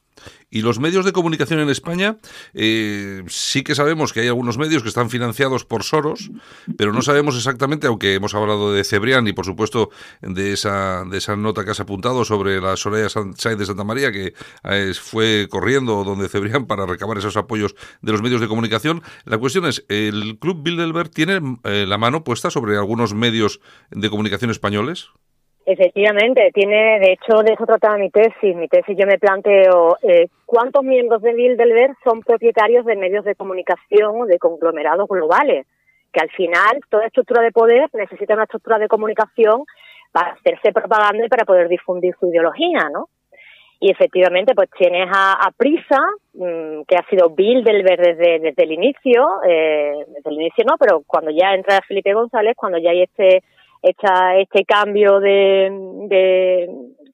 Y los medios de comunicación en España, eh, sí que sabemos que hay algunos medios que están financiados por Soros, pero no sabemos exactamente, aunque hemos hablado de Cebrián y por supuesto de esa, de esa nota que has apuntado sobre la Soraya de Santa María, que eh, fue corriendo donde Cebrián para recabar esos apoyos de los medios de comunicación. La cuestión es, ¿el Club Bilderberg tiene eh, la mano puesta sobre algunos medios de comunicación españoles?
Efectivamente, tiene, de hecho, de eso trataba mi tesis. Mi tesis yo me planteo eh, cuántos miembros de Bilderberg son propietarios de medios de comunicación o de conglomerados globales, que al final toda estructura de poder necesita una estructura de comunicación para hacerse propaganda y para poder difundir su ideología, ¿no? Y efectivamente, pues tienes a, Prisa, mm, que ha sido Bilderberg desde, desde el inicio, eh, desde el inicio no, pero cuando ya entra Felipe González, cuando ya hay este esta, este cambio de, de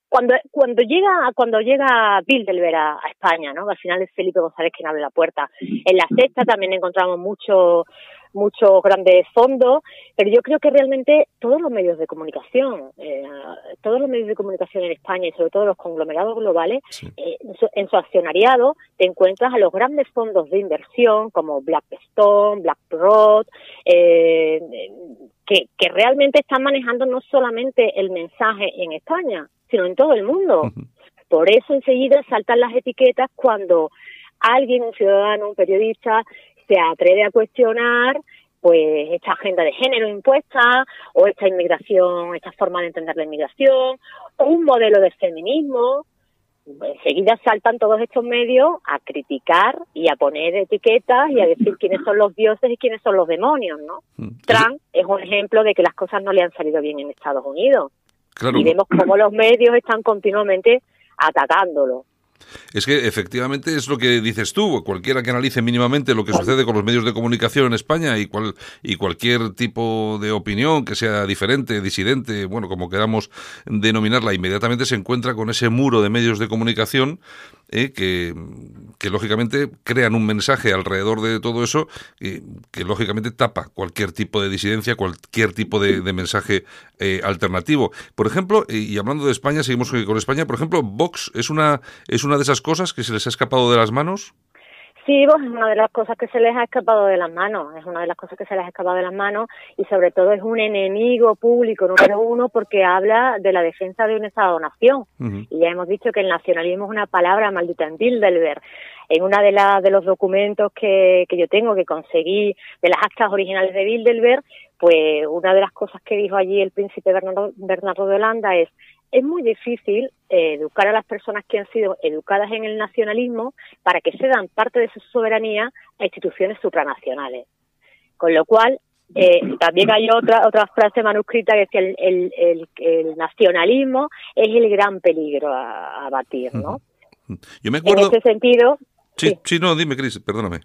cuando cuando llega cuando llega Bilderberg a, a, España, ¿no? Al final es Felipe González quien abre la puerta. En la sexta también encontramos mucho muchos grandes fondos, pero yo creo que realmente todos los medios de comunicación, eh, todos los medios de comunicación en España y sobre todo los conglomerados globales, eh, en, su, accionariado te encuentras a los grandes fondos de inversión como Blackstone, BlackRock, eh, que, que realmente están manejando no solamente el mensaje en España, sino en todo el mundo. Por eso enseguida saltan las etiquetas cuando alguien, un ciudadano, un periodista, se atreve a cuestionar pues esta agenda de género impuesta o esta inmigración, esta forma de entender la inmigración o un modelo de feminismo. Enseguida saltan todos estos medios a criticar y a poner etiquetas y a decir quiénes son los dioses y quiénes son los demonios, ¿no? Mm. Trump es un ejemplo de que las cosas no le han salido bien en Estados Unidos. Y vemos cómo los medios están continuamente atacándolo.
Es que efectivamente es lo que dices tú, cualquiera que analice mínimamente lo que sucede con los medios de comunicación en España y, cual, y cualquier tipo de opinión que sea diferente, disidente, bueno, como queramos denominarla, inmediatamente se encuentra con ese muro de medios de comunicación eh, que, que, lógicamente crean un mensaje alrededor de todo eso eh, que lógicamente tapa cualquier tipo de disidencia, cualquier tipo de, mensaje eh, alternativo. Por ejemplo, y hablando de España, seguimos con España, por ejemplo, Vox es una, es una de esas cosas que se les ha escapado de las manos.
Sí, pues es una de las cosas que se les ha escapado de las manos, es una de las cosas que se les ha escapado de las manos y sobre todo es un enemigo público número uno porque habla de la defensa de un Estado-nación. Y ya hemos dicho que el nacionalismo es una palabra maldita en Bilderberg. En una de, las de los documentos que, que yo tengo, que conseguí de las actas originales de Bilderberg, pues una de las cosas que dijo allí el príncipe Bernardo, Bernardo de Holanda es es muy difícil eh, educar a las personas que han sido educadas en el nacionalismo para que se dan parte de su soberanía a instituciones supranacionales. Con lo cual, eh, también hay otra otra frase manuscrita que decía el, el, el, nacionalismo es el gran peligro a, batir, ¿no?
Yo me acuerdo...
En ese sentido...
Sí, sí, no, dime, Cris, perdóname.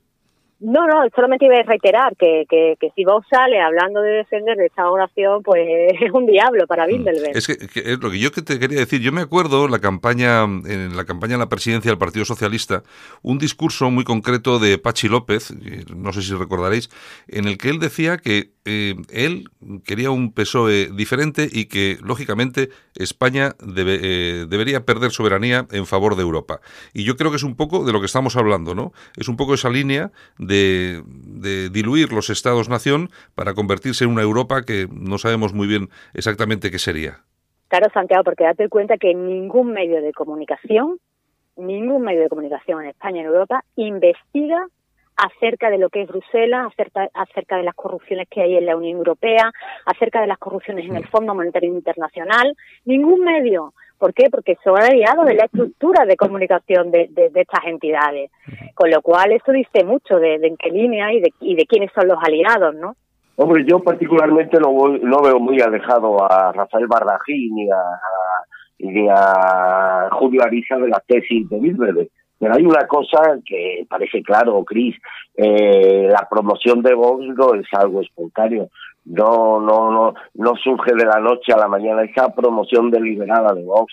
No, no, solamente iba a reiterar que, que, que si vos sale hablando de defender de esta oración, pues (laughs) es un diablo para mm. Bilderberg.
Es que, es lo que yo que te quería decir, yo me acuerdo la campaña, en la campaña en la presidencia del Partido Socialista, un discurso muy concreto de Pachi López, no sé si recordaréis, en el que él decía que eh, él quería un PSOE diferente y que, lógicamente, España debe, eh, debería perder soberanía en favor de Europa. Y yo creo que es un poco de lo que estamos hablando, ¿no? Es un poco esa línea de, diluir los estados-nación para convertirse en una Europa que no sabemos muy bien exactamente qué sería.
Claro, Santiago, porque date cuenta que ningún medio de comunicación, ningún medio de comunicación en España en Europa investiga acerca de lo que es Bruselas, acerca, acerca de las corrupciones que hay en la Unión Europea, acerca de las corrupciones en el Fondo Monetario Internacional. Ningún medio. ¿Por qué? Porque son aliados de la estructura de comunicación de, estas entidades. Con lo cual, eso dice mucho de, en qué línea y de, y de quiénes son los aliados, ¿no?
Hombre, yo particularmente no, no veo muy alejado a Rafael Barrají ni a, ni a Julio Ariza de la tesis de Bilbede. Pero hay una cosa que parece claro, Cris, eh, la promoción de Vox no es algo espontáneo, no, no, no, no surge de la noche a la mañana, esa promoción deliberada de Vox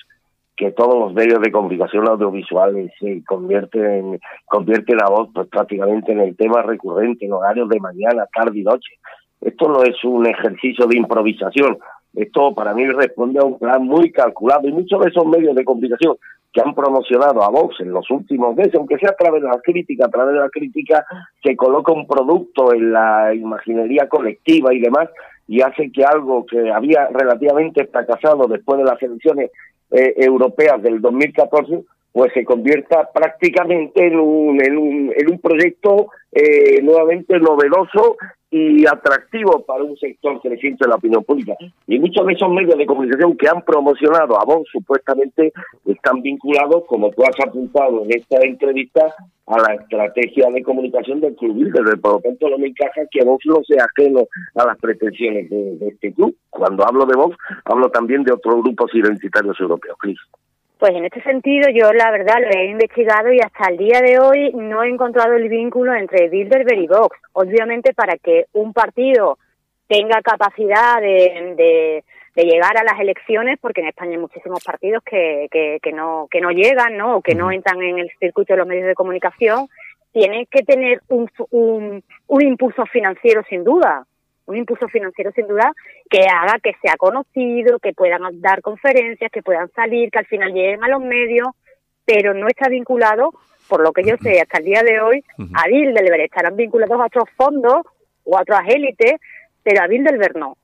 que todos los medios de comunicación audiovisuales se convierten, convierten a Vox pues, prácticamente en el tema recurrente en horarios de mañana, tarde y noche. Esto no es un ejercicio de improvisación, esto para mí responde a un plan muy calculado y muchos de esos medios de comunicación que han promocionado a Vox en los últimos meses, aunque sea a través de la crítica, a través de la crítica se coloca un producto en la imaginería colectiva y demás, y hace que algo que había relativamente fracasado después de las elecciones eh, europeas del 2014, pues se convierta prácticamente en un, en un, en un proyecto eh, nuevamente novedoso y atractivo para un sector creciente de la opinión pública. Y muchos de esos medios de comunicación que han promocionado a Vox supuestamente están vinculados, como tú has apuntado en esta entrevista, a la estrategia de comunicación del club Bilderberg. Por lo tanto, no me encaja que Vox no sea ajeno a las pretensiones de, este club. Cuando hablo de Vox, hablo también de otros grupos identitarios europeos. Cris.
Pues en este sentido yo la verdad lo he investigado y hasta el día de hoy no he encontrado el vínculo entre Bilderberg y Vox. Obviamente para que un partido tenga capacidad de, de, llegar a las elecciones, porque en España hay muchísimos partidos que, que, que, no, que no llegan ¿no? o que no entran en el circuito de los medios de comunicación, tiene que tener un, un, un impulso financiero sin duda un impulso financiero sin duda que haga que sea conocido, que puedan dar conferencias, que puedan salir, que al final lleguen a los medios, pero no está vinculado, por lo que yo sé hasta el día de hoy, a Bilderberg. Estarán vinculados a otros fondos o a otras élites, pero a Bilderberg no.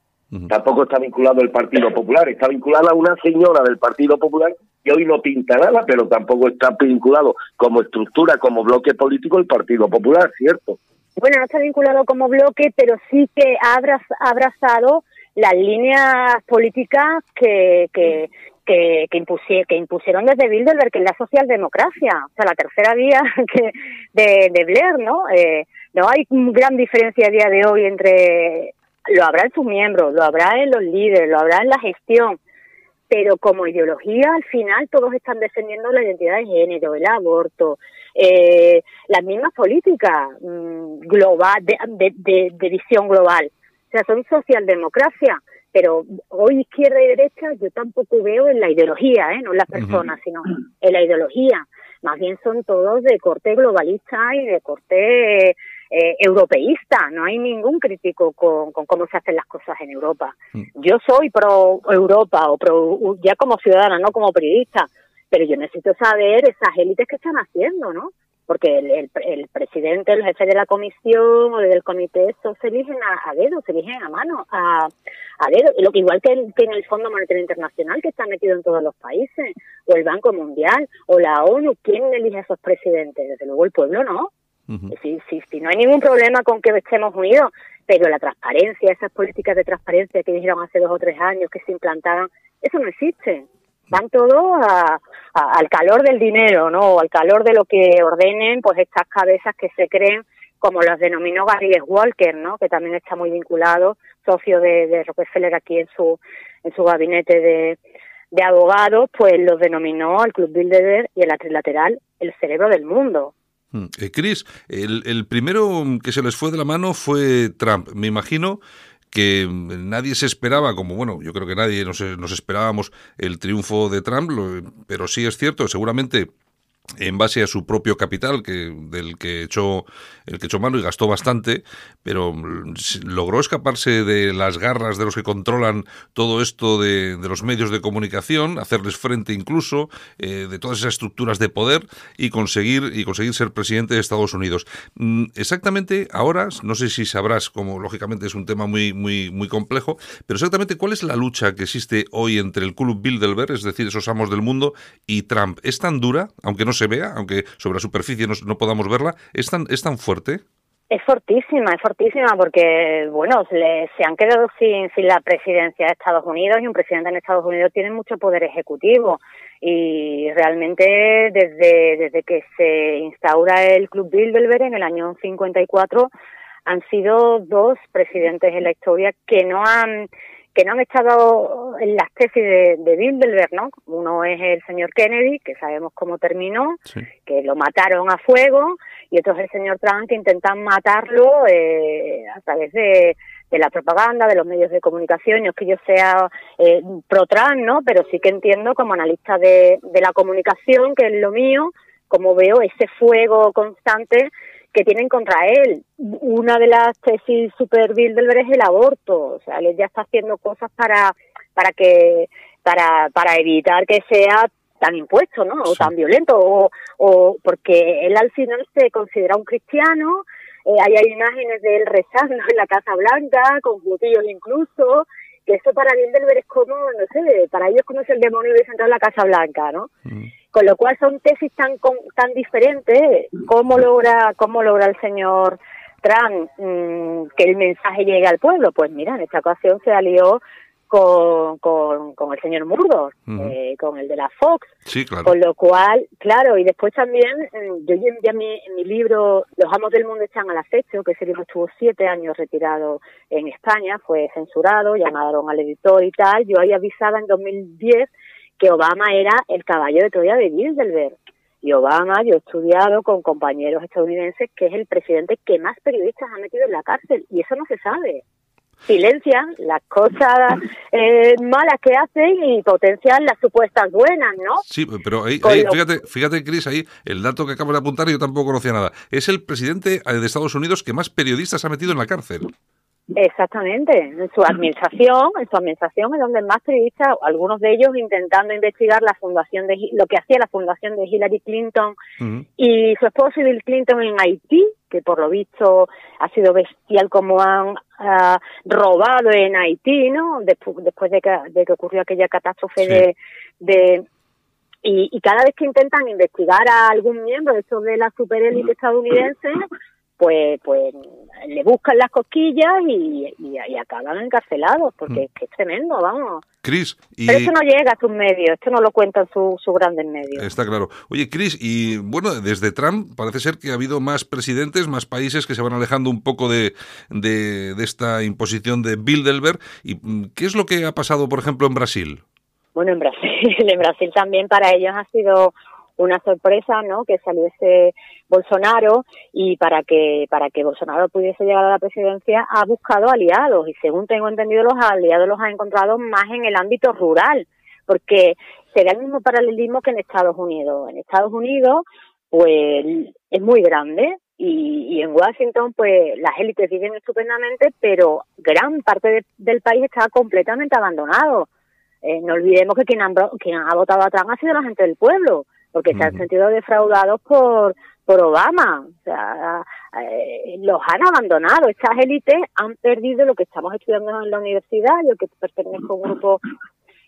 Tampoco está vinculado el Partido Popular, está vinculada a una señora del Partido Popular que hoy no pinta nada, pero tampoco está vinculado como estructura, como bloque político el Partido Popular, ¿cierto?
Bueno, no está vinculado como bloque, pero sí que ha abrazado las líneas políticas que, que, que, que, impusieron desde Bilderberg, que es la socialdemocracia, o sea, la tercera vía (laughs) que de, de Blair, ¿no? Eh, no hay gran diferencia a día de hoy entre, lo habrá en sus miembros, lo habrá en los líderes, lo habrá en la gestión, pero como ideología al final todos están defendiendo la identidad de género, el aborto, eh, las mismas políticas mm, global de, de, visión global. O sea, son socialdemocracia, pero hoy izquierda y derecha yo tampoco veo en la ideología, ¿eh? no en las personas, sino en la ideología. Más bien son todos de corte globalista y de corte eh, europeísta, no hay ningún crítico con, cómo se hacen las cosas en Europa. Mm. Yo soy pro Europa o pro, ya como ciudadana, no como periodista, pero yo necesito saber esas élites que están haciendo, ¿no? Porque el, el, presidente, el jefe de la comisión o del comité, eso se eligen a, dedo, se eligen a mano, a, a dedo. Lo, igual que, que en el Fondo Monetario Internacional, que está metido en todos los países, o el Banco Mundial, o la ONU, ¿quién elige a esos presidentes? Desde luego el pueblo, ¿no? Sí, sí, sí, no hay ningún problema con que estemos unidos, pero la transparencia, esas políticas de transparencia que dijeron hace dos o tres años que se implantaban, eso no existe. Van todos al calor del dinero, ¿no? Al calor de lo que ordenen, pues estas cabezas que se creen, como las denominó Gary Walker, ¿no? Que también está muy vinculado, socio de, de Rockefeller aquí en su, en su gabinete de, de abogados, pues los denominó al Club Bilderberg y el trilateral el cerebro del mundo.
Mm. Eh, Chris, el, primero que se les fue de la mano fue Trump. Me imagino que nadie se esperaba, como bueno, yo creo que nadie nos, nos esperábamos el triunfo de Trump, pero sí es cierto, seguramente en base a su propio capital, que del que echó el que echó mano y gastó bastante, pero logró escaparse de las garras de los que controlan todo esto de, los medios de comunicación, hacerles frente incluso eh, de todas esas estructuras de poder y conseguir y conseguir ser presidente de Estados Unidos. Mm, exactamente ahora, no sé si sabrás, como lógicamente es un tema muy muy muy complejo, pero exactamente cuál es la lucha que existe hoy entre el Club Bilderberg, es decir, esos amos del mundo, y Trump. ¿Es tan dura, aunque no se vea, aunque sobre la superficie no, podamos verla, ¿es tan, es tan fuerte?
Es fortísima, es fortísima porque, bueno, se, han quedado sin, sin la presidencia de Estados Unidos y un presidente en Estados Unidos tiene mucho poder ejecutivo y realmente desde, desde que se instaura el Club Bilderberg en el año 54 han sido dos presidentes en la historia que no han que no han estado en las tesis de, de Bilderberg, ¿no? Uno es el señor Kennedy, que sabemos cómo terminó, que lo mataron a fuego, y otro es el señor Trump, que intentan matarlo eh, a través de, la propaganda, de los medios de comunicación. No es que yo sea eh, pro-Trump, ¿no? Pero sí que entiendo como analista de, de la comunicación, que es lo mío, como veo ese fuego constante que tienen contra él. Una de las tesis super Bilderberg es el aborto, o sea, él ya está haciendo cosas para para que para para evitar que sea tan impuesto, ¿no? O tan violento o, o porque él al final se considera un cristiano, eh, hay imágenes de él rezando en la Casa Blanca con judíos incluso, que eso para Bilderberg es como, no sé, para ellos como si el demonio hubiese entrado en la Casa Blanca, ¿no? Mm. Con lo cual son tesis tan tan diferentes. ¿Cómo logra, cómo logra el señor Trump mm, que el mensaje llegue al pueblo? Pues mira, en esta ocasión se alió con, con, el señor Murdoch, eh, con el de la Fox.
Sí, claro.
Con lo cual, claro, y después también, mm, yo ya mi, en mi libro, Los amos del mundo están al acecho, que ese libro estuvo siete años retirado en España, fue censurado, llamaron al editor y tal. Yo ahí avisaba en 2010 que Obama era el caballo de Troya de Bilderberg. Y Obama, yo he estudiado con compañeros estadounidenses que es el presidente que más periodistas ha metido en la cárcel. Y eso no se sabe. Silencian las cosas (laughs) eh, malas que hacen y potencian las supuestas buenas, ¿no?
Sí, pero ahí, fíjate, fíjate, Cris, ahí el dato que acabo de apuntar yo tampoco conocía nada. Es el presidente de Estados Unidos que más periodistas ha metido en la cárcel.
Exactamente, en su administración, en su administración es donde más periodistas, algunos de ellos intentando investigar la fundación de lo que hacía la fundación de Hillary Clinton y su esposo Bill Clinton en Haití, que por lo visto ha sido bestial como han ah, robado en Haití, ¿no? Después, después de, que, de que ocurrió aquella catástrofe de, de y, y, cada vez que intentan investigar a algún miembro de de la superélite estadounidense, pues pues le buscan las cosquillas y, y, acaban encarcelados, porque mm. es que es tremendo, vamos.
Cris,
y... Pero esto no llega a sus medios, esto no lo cuentan sus su grandes medios.
Está claro. Oye, Cris, y bueno, desde Trump parece ser que ha habido más presidentes, más países que se van alejando un poco de, de, de esta imposición de Bilderberg. ¿Y mm, qué es lo que ha pasado, por ejemplo, en Brasil?
Bueno, en Brasil, (laughs) en Brasil también para ellos ha sido una sorpresa, ¿no? Que saliese Bolsonaro y para que para que Bolsonaro pudiese llegar a la presidencia ha buscado aliados y según tengo entendido los aliados los ha encontrado más en el ámbito rural, porque sería el mismo paralelismo que en Estados Unidos. En Estados Unidos pues es muy grande y, en Washington pues las élites viven estupendamente, pero gran parte del país está completamente abandonado. Eh, no olvidemos que quien ha, quien ha votado a Trump ha sido la gente del pueblo porque se han sentido defraudados por por Obama, o sea, eh, los han abandonado. Estas élites han perdido lo que estamos estudiando en la universidad. Yo que pertenezco a un grupo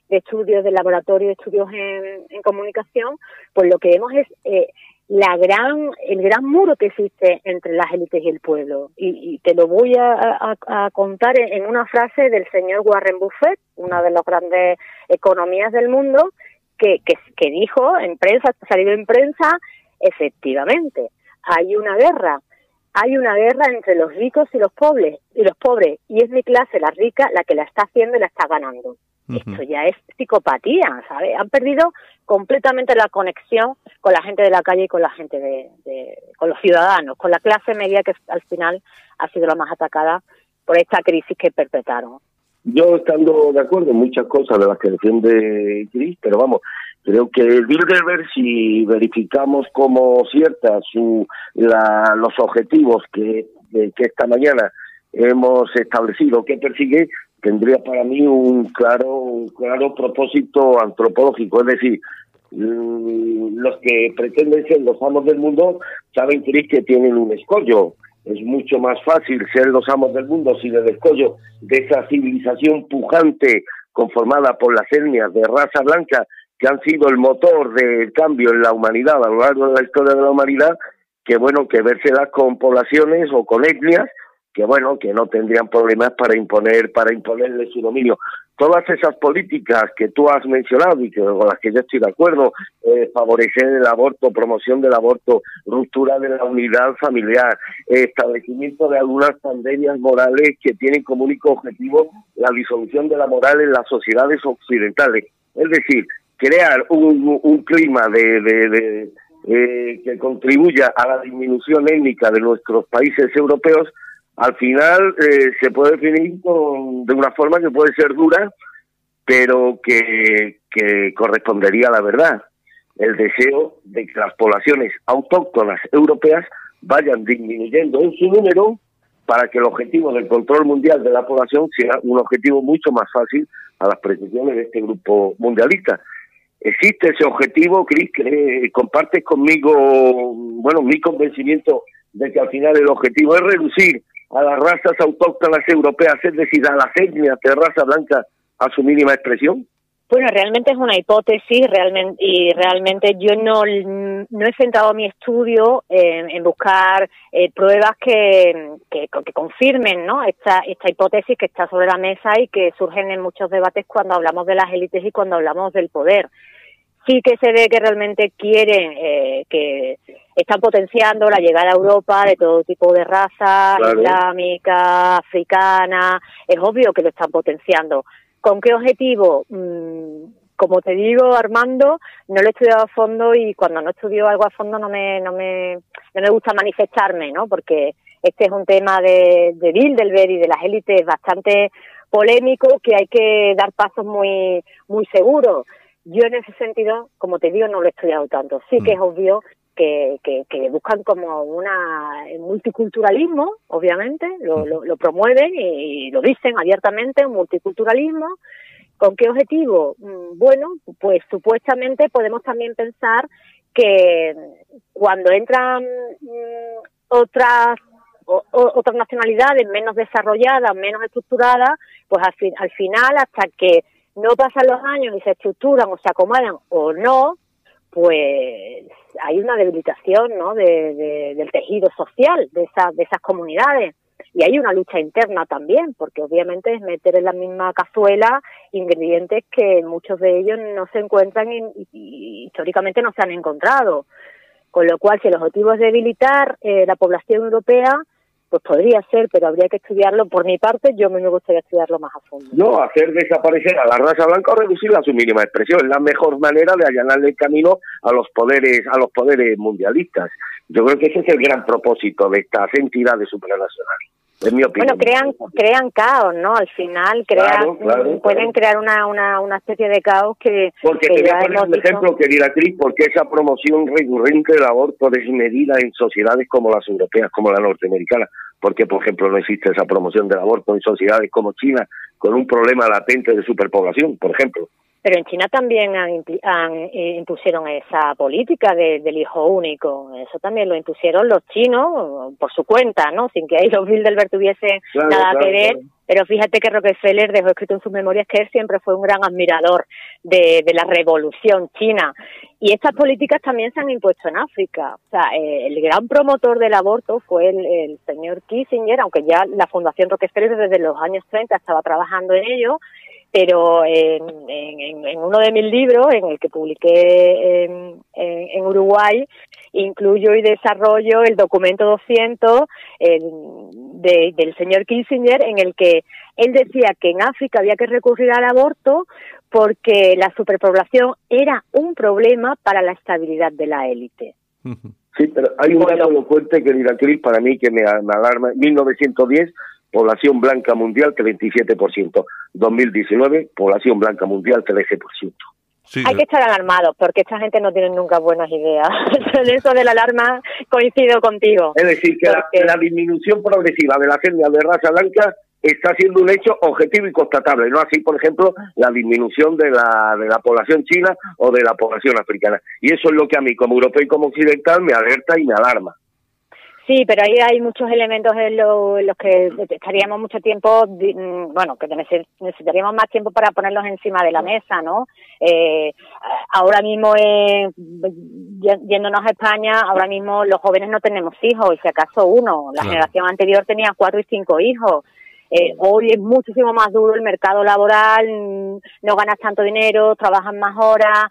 de estudios, de laboratorio de estudios en, comunicación, pues lo que vemos es eh, la gran, el gran muro que existe entre las élites y el pueblo. Y, te lo voy a, contar en, una frase del señor Warren Buffett, una de las grandes economías del mundo, que, que, dijo en prensa, ha salido en prensa, efectivamente, hay una guerra, hay una guerra entre los ricos y los pobres, y los pobres, y es mi clase, la rica, la que la está haciendo y la está ganando. Esto ya es psicopatía, ¿sabes? Han perdido completamente la conexión con la gente de la calle y con la gente de, de, con los ciudadanos, con la clase media que al final ha sido la más atacada por esta crisis que perpetraron.
Yo estando de acuerdo en muchas cosas de las que defiende Cris, pero vamos, Creo que Bilderberg, si verificamos como ciertas su, la, los objetivos que, que esta mañana hemos establecido que persigue, tendría para mí un claro, un claro propósito antropológico, es decir, mm, los que pretenden ser los amos del mundo saben que tienen un escollo. Es mucho más fácil ser los amos del mundo sin el escollo de esa civilización pujante conformada por las etnias de raza blanca que han sido el motor del cambio en la humanidad a lo largo de la historia de la humanidad, que bueno, que vérselas con poblaciones o con etnias que bueno, que no tendrían problemas para imponer, para imponerle su dominio. Todas esas políticas que tú has mencionado y que con las que yo estoy de acuerdo, eh, favorecer el aborto, promoción del aborto, ruptura de la unidad familiar, establecimiento de algunas pandemias morales que tienen como único objetivo la disolución de la moral en las sociedades occidentales. Es decir, crear un, un clima de, eh, que contribuya a la disminución étnica de nuestros países europeos al final eh, se puede definir de una forma que puede ser dura, pero que, que correspondería a la verdad. El deseo de que las poblaciones autóctonas europeas vayan disminuyendo en su número para que el objetivo del control mundial de la población sea un objetivo mucho más fácil a las pretensiones de este grupo mundialista. ¿Existe ese objetivo, Cris? ¿Compartes conmigo, bueno, mi convencimiento de que al final el objetivo es reducir a las razas autóctonas europeas, es decir, a las etnias de raza blanca a su mínima expresión?
Bueno, realmente es una hipótesis realmente, y realmente yo no, no he centrado mi estudio en, buscar eh, pruebas que, que, confirmen ¿no? esta, esta hipótesis que está sobre la mesa y que surgen en muchos debates cuando hablamos de las élites y cuando hablamos del poder sí que se ve que realmente quieren, eh, que están potenciando la llegada a Europa de todo tipo de razas, islámica, africana, es obvio que lo están potenciando. ¿Con qué objetivo? Mm, como te digo, Armando, no lo he estudiado a fondo y cuando no estudio algo a fondo no me, no me, no me gusta manifestarme, ¿no? Porque este es un tema de, de Bilderberg y de las élites bastante polémico que hay que dar pasos muy, muy seguros. Yo en ese sentido, como te digo, no lo he estudiado tanto. Sí que es mm. obvio que, que, buscan como una multiculturalismo, obviamente, lo, mm. lo, promueven y, lo dicen abiertamente, un multiculturalismo. ¿Con qué objetivo? Mm, bueno, pues supuestamente podemos también pensar que cuando entran otras otras nacionalidades menos desarrolladas, menos estructuradas, pues al, al final hasta que no pasan los años y se estructuran o se acomodan o no, pues hay una debilitación ¿no? de, del tejido social de, esas de esas comunidades. Y hay una lucha interna también, porque obviamente es meter en la misma cazuela ingredientes que muchos de ellos no se encuentran y, y históricamente no se han encontrado. Con lo cual, si el objetivo es debilitar eh, la población europea, pues podría ser, pero habría que estudiarlo. Por mi parte, yo me gustaría estudiarlo más a fondo.
No, hacer desaparecer a la raza blanca o reducirla a su mínima expresión es la mejor manera de allanarle el camino a los poderes, a los poderes mundialistas. Yo creo que ese es el gran propósito de estas entidades supranacionales.
Bueno, crean, crean caos, ¿no? Al final crean, pueden crear una, una, una especie de caos que...
Porque te voy a poner un ejemplo, querida actriz, porque esa promoción recurrente del aborto desmedida en sociedades como las europeas, como la norteamericana, porque, por ejemplo, no existe esa promoción del aborto en sociedades como China, con un problema latente de superpoblación, por ejemplo.
Pero en China también han, eh, impusieron esa política del hijo único. Eso también lo impusieron los chinos por su cuenta, ¿no? Sin que ahí los Bilderberg tuviesen nada que ver. Pero fíjate que Rockefeller dejó escrito en sus memorias que él siempre fue un gran admirador de, la revolución china. Y estas políticas también se han impuesto en África. O sea, eh, el gran promotor del aborto fue el, el señor Kissinger, aunque ya la Fundación Rockefeller desde los años 30 estaba trabajando en ello pero en, en, en, uno de mis libros, en el que publiqué en, en Uruguay, incluyo y desarrollo el documento 200 de, del señor Kissinger, en el que él decía que en África había que recurrir al aborto porque la superpoblación era un problema para la estabilidad de la élite. (laughs)
Sí, pero hay un dato elocuente, querida Cris, para mí que me, me alarma. 1910 población blanca mundial 37%. 2019, población blanca mundial 13%.
Hay que estar alarmados porque esta gente no tiene nunca buenas ideas. (laughs) en eso de la alarma coincido contigo.
Es decir, que la, disminución progresiva de la etnia de raza blanca está siendo un hecho objetivo y constatable, no así, por ejemplo, la disminución de la, de la población china o de la población africana. Y eso es lo que a mí, como europeo y como occidental, me alerta y me alarma.
Sí, pero ahí hay muchos elementos en, los que estaríamos mucho tiempo, mm, bueno, que necesitaríamos más tiempo para ponerlos encima de la mesa, ¿no? Eh, ahora mismo, eh, yéndonos a España, ahora mismo los jóvenes no tenemos hijos, y si acaso uno. La generación anterior tenía cuatro y cinco hijos. Eh, hoy es muchísimo más duro el mercado laboral, mm, no ganas tanto dinero, trabajas más horas,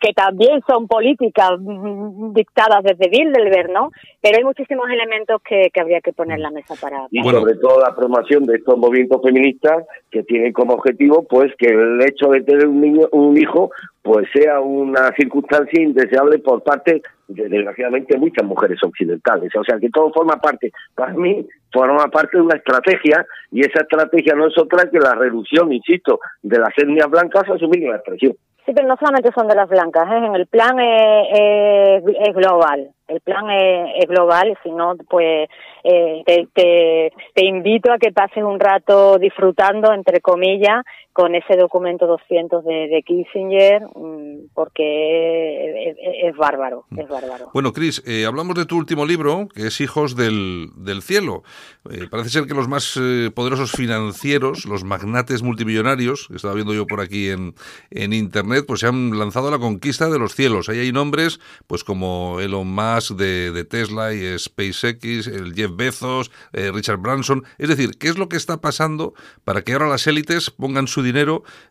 que también son políticas mm, dictadas desde Bilderberg, ¿no? Pero hay muchísimos elementos que, habría que poner en la mesa para...
Y sobre todo la promoción de estos movimientos feministas que tienen como objetivo, pues, que el hecho de tener un niño, un hijo, pues sea una circunstancia indeseable por parte de, desgraciadamente, muchas mujeres occidentales. O sea, que todo forma parte, para mí, forma parte de una estrategia, y esa estrategia no es otra que la reducción, insisto, de las etnias blancas a su mínima expresión.
Sí, pero no solamente son de las blancas, ¿eh? en el plan es, global, el plan es, global, si no, pues eh, te, te, invito a que pases un rato disfrutando, entre comillas, con ese documento 200 de, de Kissinger, mm, porque es, bárbaro, es bárbaro.
Bueno, Cris, eh, hablamos de tu último libro, que es Hijos del, del Cielo. Eh, parece ser que los más eh, poderosos financieros, los magnates multimillonarios, que estaba viendo yo por aquí en, en Internet, pues se han lanzado a la conquista de los cielos. Ahí hay nombres, pues como Elon Musk de, de Tesla y SpaceX, el Jeff Bezos, Richard Branson. Es decir, ¿qué es lo que está pasando para que ahora las élites pongan su dinero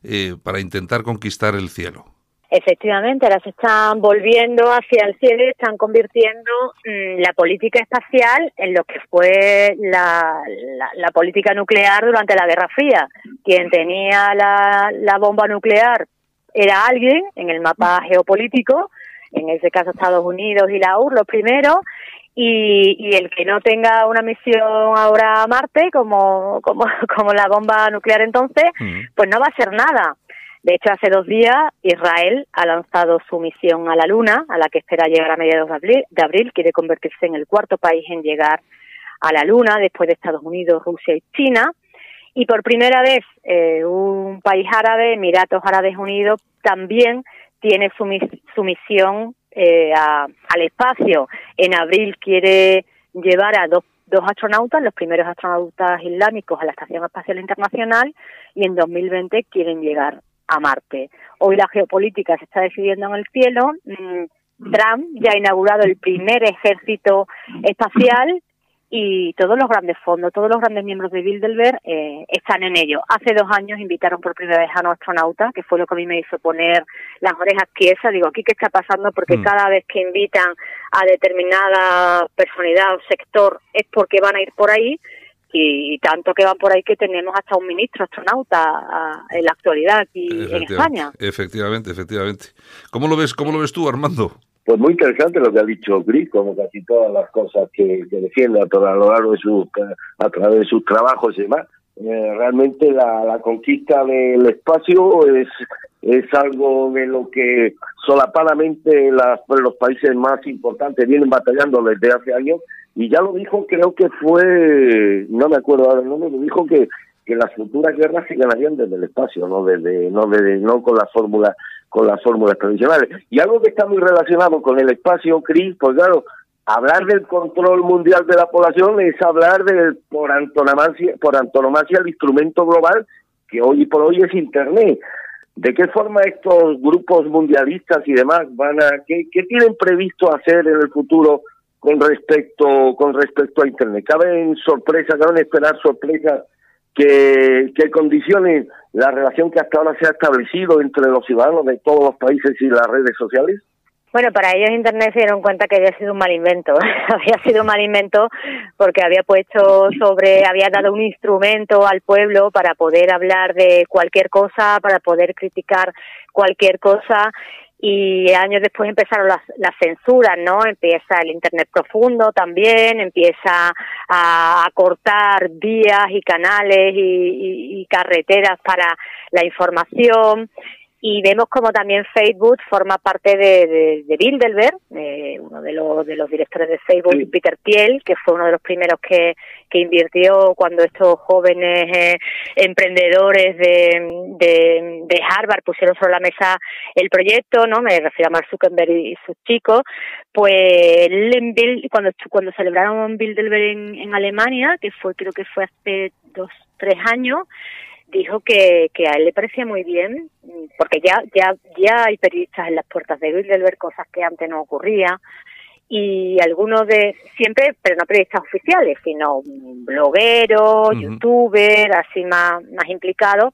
eh, para intentar conquistar el cielo.
Efectivamente, ahora se están volviendo hacia el cielo y están convirtiendo mm, la política espacial en lo que fue la, la, política nuclear durante la Guerra Fría. Quien tenía la, la bomba nuclear era alguien en el mapa geopolítico, en ese caso Estados Unidos y la URSS los primeros, y, el que no tenga una misión ahora a Marte, como, como, (laughs) como la bomba nuclear entonces, mm. pues no va a ser nada. De hecho, hace dos días Israel ha lanzado su misión a la Luna, a la que espera llegar a mediados de abril, quiere convertirse en el cuarto país en llegar a la Luna, después de Estados Unidos, Rusia y China. Y por primera vez, eh, un país árabe, Emiratos Árabes Unidos, también tiene su, su misión eh, al espacio. En abril quiere llevar a dos, dos astronautas, los primeros astronautas islámicos, a la Estación Espacial Internacional y en 2020 quieren llegar a Marte. Hoy la geopolítica se está decidiendo en el cielo. Mm, Trump ya ha inaugurado el primer ejército espacial y todos los grandes fondos, todos los grandes miembros de Bilderberg eh, están en ello. Hace dos años invitaron por primera vez a un astronauta, que fue lo que a mí me hizo poner las orejas quiesas. Digo, ¿aquí qué está pasando? Porque mm. cada vez que invitan a determinada personalidad o sector es porque van a ir por ahí y, tanto que van por ahí que tenemos hasta un ministro astronauta en la actualidad aquí en España.
Efectivamente, efectivamente. ¿Cómo lo ves, cómo lo ves tú, Armando?
Pues muy interesante lo que ha dicho Gris, como casi todas las cosas que, defiende a, lo largo de su, a través de sus trabajos y demás. Eh, realmente la, conquista del espacio es, es algo de lo que solapadamente los países más importantes vienen batallando desde hace años y ya lo dijo, creo que fue, no me acuerdo ahora el nombre, lo dijo que, que las futuras guerras se ganarían desde el espacio, no desde, no desde, no con la fórmula con las fórmulas tradicionales. Y algo que está muy relacionado con el espacio, Cris, pues claro, hablar del control mundial de la población es hablar del por antonomasia, por antonomasia el instrumento global que hoy por hoy es Internet. ¿De qué forma estos grupos mundialistas y demás van a qué, qué tienen previsto hacer en el futuro con respecto con respecto a Internet? ¿Caben sorpresas, caben esperar sorpresas que, que condicionen la relación que hasta ahora se ha establecido entre los ciudadanos de todos los países y las redes sociales?
Bueno, para ellos Internet se dieron cuenta que había sido un mal invento. (laughs) había sido un mal invento porque había puesto sobre, había dado un instrumento al pueblo para poder hablar de cualquier cosa, para poder criticar cualquier cosa y años después empezaron las, las censuras, ¿no? Empieza el Internet profundo también, empieza a, cortar vías y canales y, carreteras para la información y vemos como también Facebook forma parte de, de, Bilderberg, eh, uno de los, de los directores de Facebook, Peter Thiel, que fue uno de los primeros que, que invirtió cuando estos jóvenes eh, emprendedores de, de, de, Harvard pusieron sobre la mesa el proyecto, no me refiero a Mark Zuckerberg y sus chicos, pues cuando, cuando celebraron Bilderberg en, en Alemania, que fue creo que fue hace dos, tres años, dijo que, que a él le parecía muy bien, porque ya, ya, ya hay periodistas en las puertas de Bilderberg, cosas que antes no ocurría, y algunos de, siempre, pero no periodistas oficiales, sino blogueros, youtubers, así más, más implicados,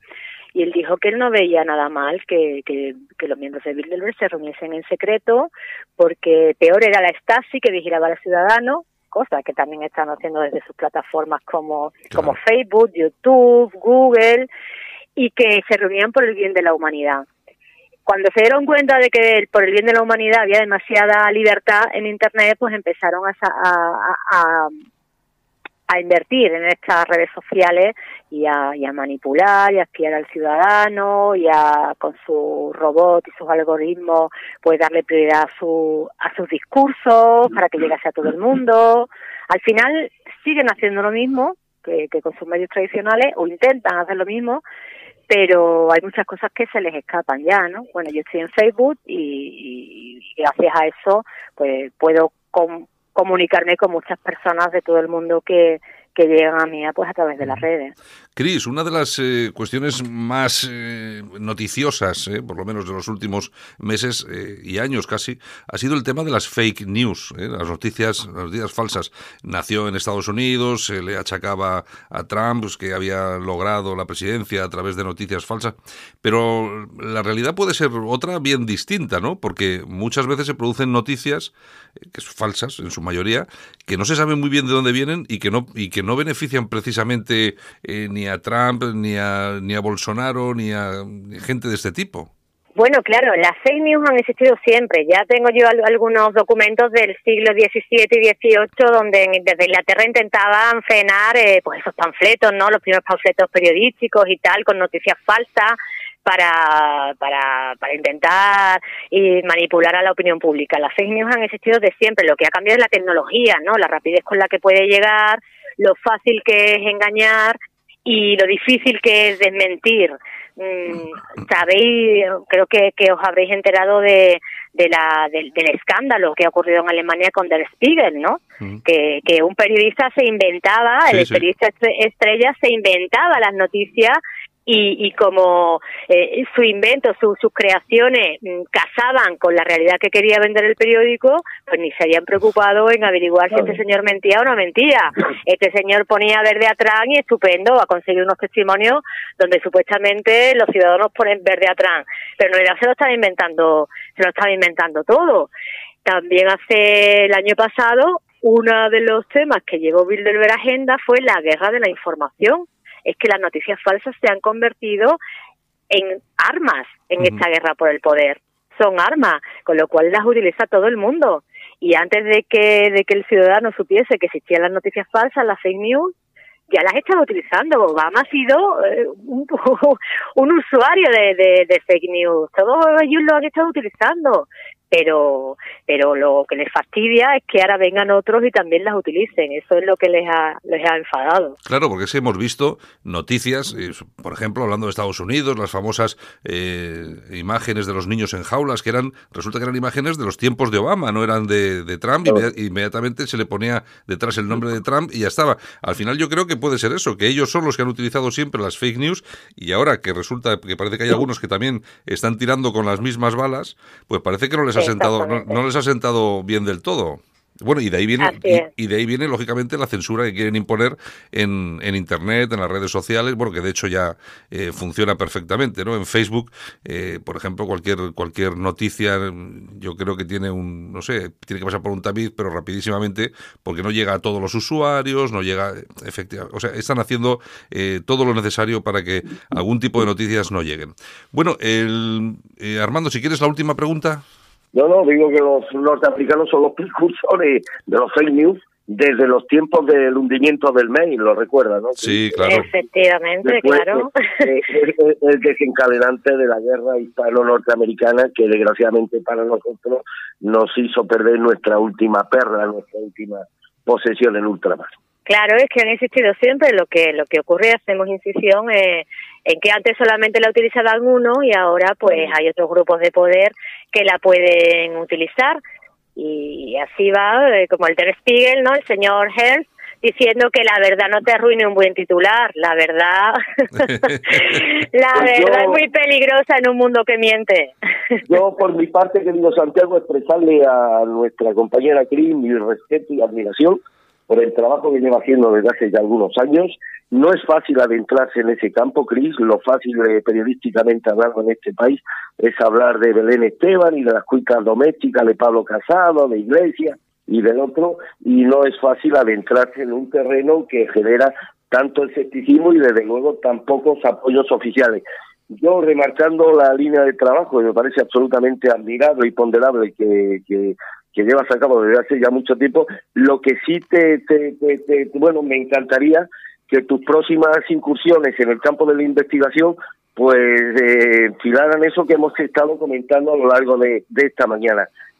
y él dijo que él no veía nada mal que, que, que, los miembros de Bilderberg se reuniesen en secreto, porque peor era la Stasi que vigilaba a los ciudadanos, cosas que también están haciendo desde sus plataformas como, como Facebook, YouTube, Google, y que se reunían por el bien de la humanidad. Cuando se dieron cuenta de que por el bien de la humanidad había demasiada libertad en Internet, pues empezaron a, a, a invertir en estas redes sociales y a, manipular y a espiar al ciudadano y a con su robot y sus algoritmos pues darle prioridad a su a sus discursos para que llegase a todo el mundo al final siguen haciendo lo mismo que, que con sus medios tradicionales o intentan hacer lo mismo pero hay muchas cosas que se les escapan ya, ¿no? Bueno, yo estoy en Facebook y, y gracias a eso pues puedo con, comunicarme con muchas personas de todo el mundo que, que llegan a mí pues a través de las redes.
Cris, una de las eh, cuestiones más eh, noticiosas, eh, por lo menos de los últimos meses y años casi, ha sido el tema de las fake news, las noticias, las noticias falsas. Nació en Estados Unidos, se le achacaba a Trump pues, que había logrado la presidencia a través de noticias falsas, pero la realidad puede ser otra bien distinta, ¿no? Porque muchas veces se producen noticias que son falsas en su mayoría, que no se sabe muy bien de dónde vienen y que no y que no benefician precisamente eh, ni a Trump, ni a, ni a Bolsonaro, ni a gente de este tipo.
Bueno, claro, las fake news han existido siempre. Ya tengo yo algunos documentos del siglo XVII y XVIII donde desde Inglaterra intentaban frenar eh, pues esos panfletos, ¿no? Los primeros panfletos periodísticos y tal, con noticias falsas para, para, para intentar y manipular a la opinión pública. Las fake news han existido de siempre. Lo que ha cambiado es la tecnología, ¿no? La rapidez con la que puede llegar, lo fácil que es engañar y lo difícil que es desmentir. Mm, sabéis, creo que, que os habréis enterado de, de la, del, escándalo que ha ocurrido en Alemania con Der Spiegel, ¿no? Que, que un periodista se inventaba, el periodista estrella se inventaba las noticias y, y como eh, su invento, sus creaciones mm, casaban con la realidad que quería vender el periódico, pues ni se habían preocupado en averiguar si este señor mentía o no mentía. (clears throat) Este señor ponía verde atrás y estupendo, ha conseguido unos testimonios donde supuestamente los ciudadanos ponen verde atrás, pero en realidad se lo estaba inventando, se lo estaba inventando todo. También hace el año pasado, uno de los temas que llevó Bilderberg agenda fue la guerra de la información es que las noticias falsas se han convertido en armas en esta guerra por el poder. Son armas, con lo cual las utiliza todo el mundo. Y antes de que, de que el ciudadano supiese que existían las noticias falsas, las fake news, ya las estaba utilizando. Obama ha sido eh, un, (laughs) un, usuario de, de, de, fake news. Todos ellos lo han estado utilizando pero pero lo que les fastidia es que ahora vengan otros y también las utilicen. Eso es lo que les ha, les ha enfadado.
Claro, porque sí hemos visto noticias, eh, por ejemplo, hablando de Estados Unidos, las famosas eh, imágenes de los niños en jaulas, que eran, resulta que eran imágenes de los tiempos de Obama, no eran de, de Trump, y inmediatamente se le ponía detrás el nombre de Trump y ya estaba. Al final yo creo que puede ser eso, que ellos son los que han utilizado siempre las fake news y ahora que resulta que parece que hay algunos que también están tirando con las mismas balas, pues parece que no les ha sentado, no, les ha sentado bien del todo. Bueno, y de ahí viene, y, de ahí viene lógicamente la censura que quieren imponer en, en internet, en las redes sociales, bueno, que de hecho ya eh, funciona perfectamente, ¿no? En Facebook, eh, por ejemplo, cualquier cualquier noticia, yo creo que tiene un, no sé, tiene que pasar por un tamiz, pero rapidísimamente, porque no llega a todos los usuarios, no llega, efectivamente, o sea, están haciendo eh, todo lo necesario para que algún tipo de noticias no lleguen. Bueno, el, Armando, si quieres la última pregunta.
No, no, digo que los norteamericanos son los (laughs) precursores de los fake news desde los tiempos del hundimiento del Maine, lo recuerda, ¿no?
Sí, claro.
Efectivamente, claro.
el desencadenante de la guerra hispano-norteamericana que desgraciadamente para nosotros nos hizo perder nuestra última perla, nuestra última posesión en ultramar.
Claro, es que han existido siempre. Lo que lo que ocurre, hacemos incisión eh, en que antes solamente la utilizaba alguno y ahora pues hay otros grupos de poder que la pueden utilizar y así va, eh, como el Ter Spiegel, ¿no? El señor Hearst diciendo que la verdad no te arruine un buen titular. La verdad, (laughs) la
Pues
verdad
yo-
es muy peligrosa en un mundo que miente. (laughs)
Yo, por mi parte, querido Santiago, expresarle a nuestra compañera Cris mi respeto y admiración por el trabajo que lleva haciendo desde hace ya algunos años. No es fácil adentrarse en ese campo, Cris. Lo fácil eh, periodísticamente hablando en este país es hablar de Belén Esteban y de las cuicas domésticas de Pablo Casado, de Iglesia y del otro, y no es fácil adentrarse en un terreno que genera tanto escepticismo y desde luego tan pocos apoyos oficiales. Yo remarcando la línea de trabajo, me parece absolutamente admirable y ponderable que, que, que llevas a cabo desde hace ya mucho tiempo, lo que sí te, te, bueno, me encantaría que tus próximas incursiones en el campo de la investigación pues eh, enfilaran eso que hemos estado comentando a lo largo de esta mañana.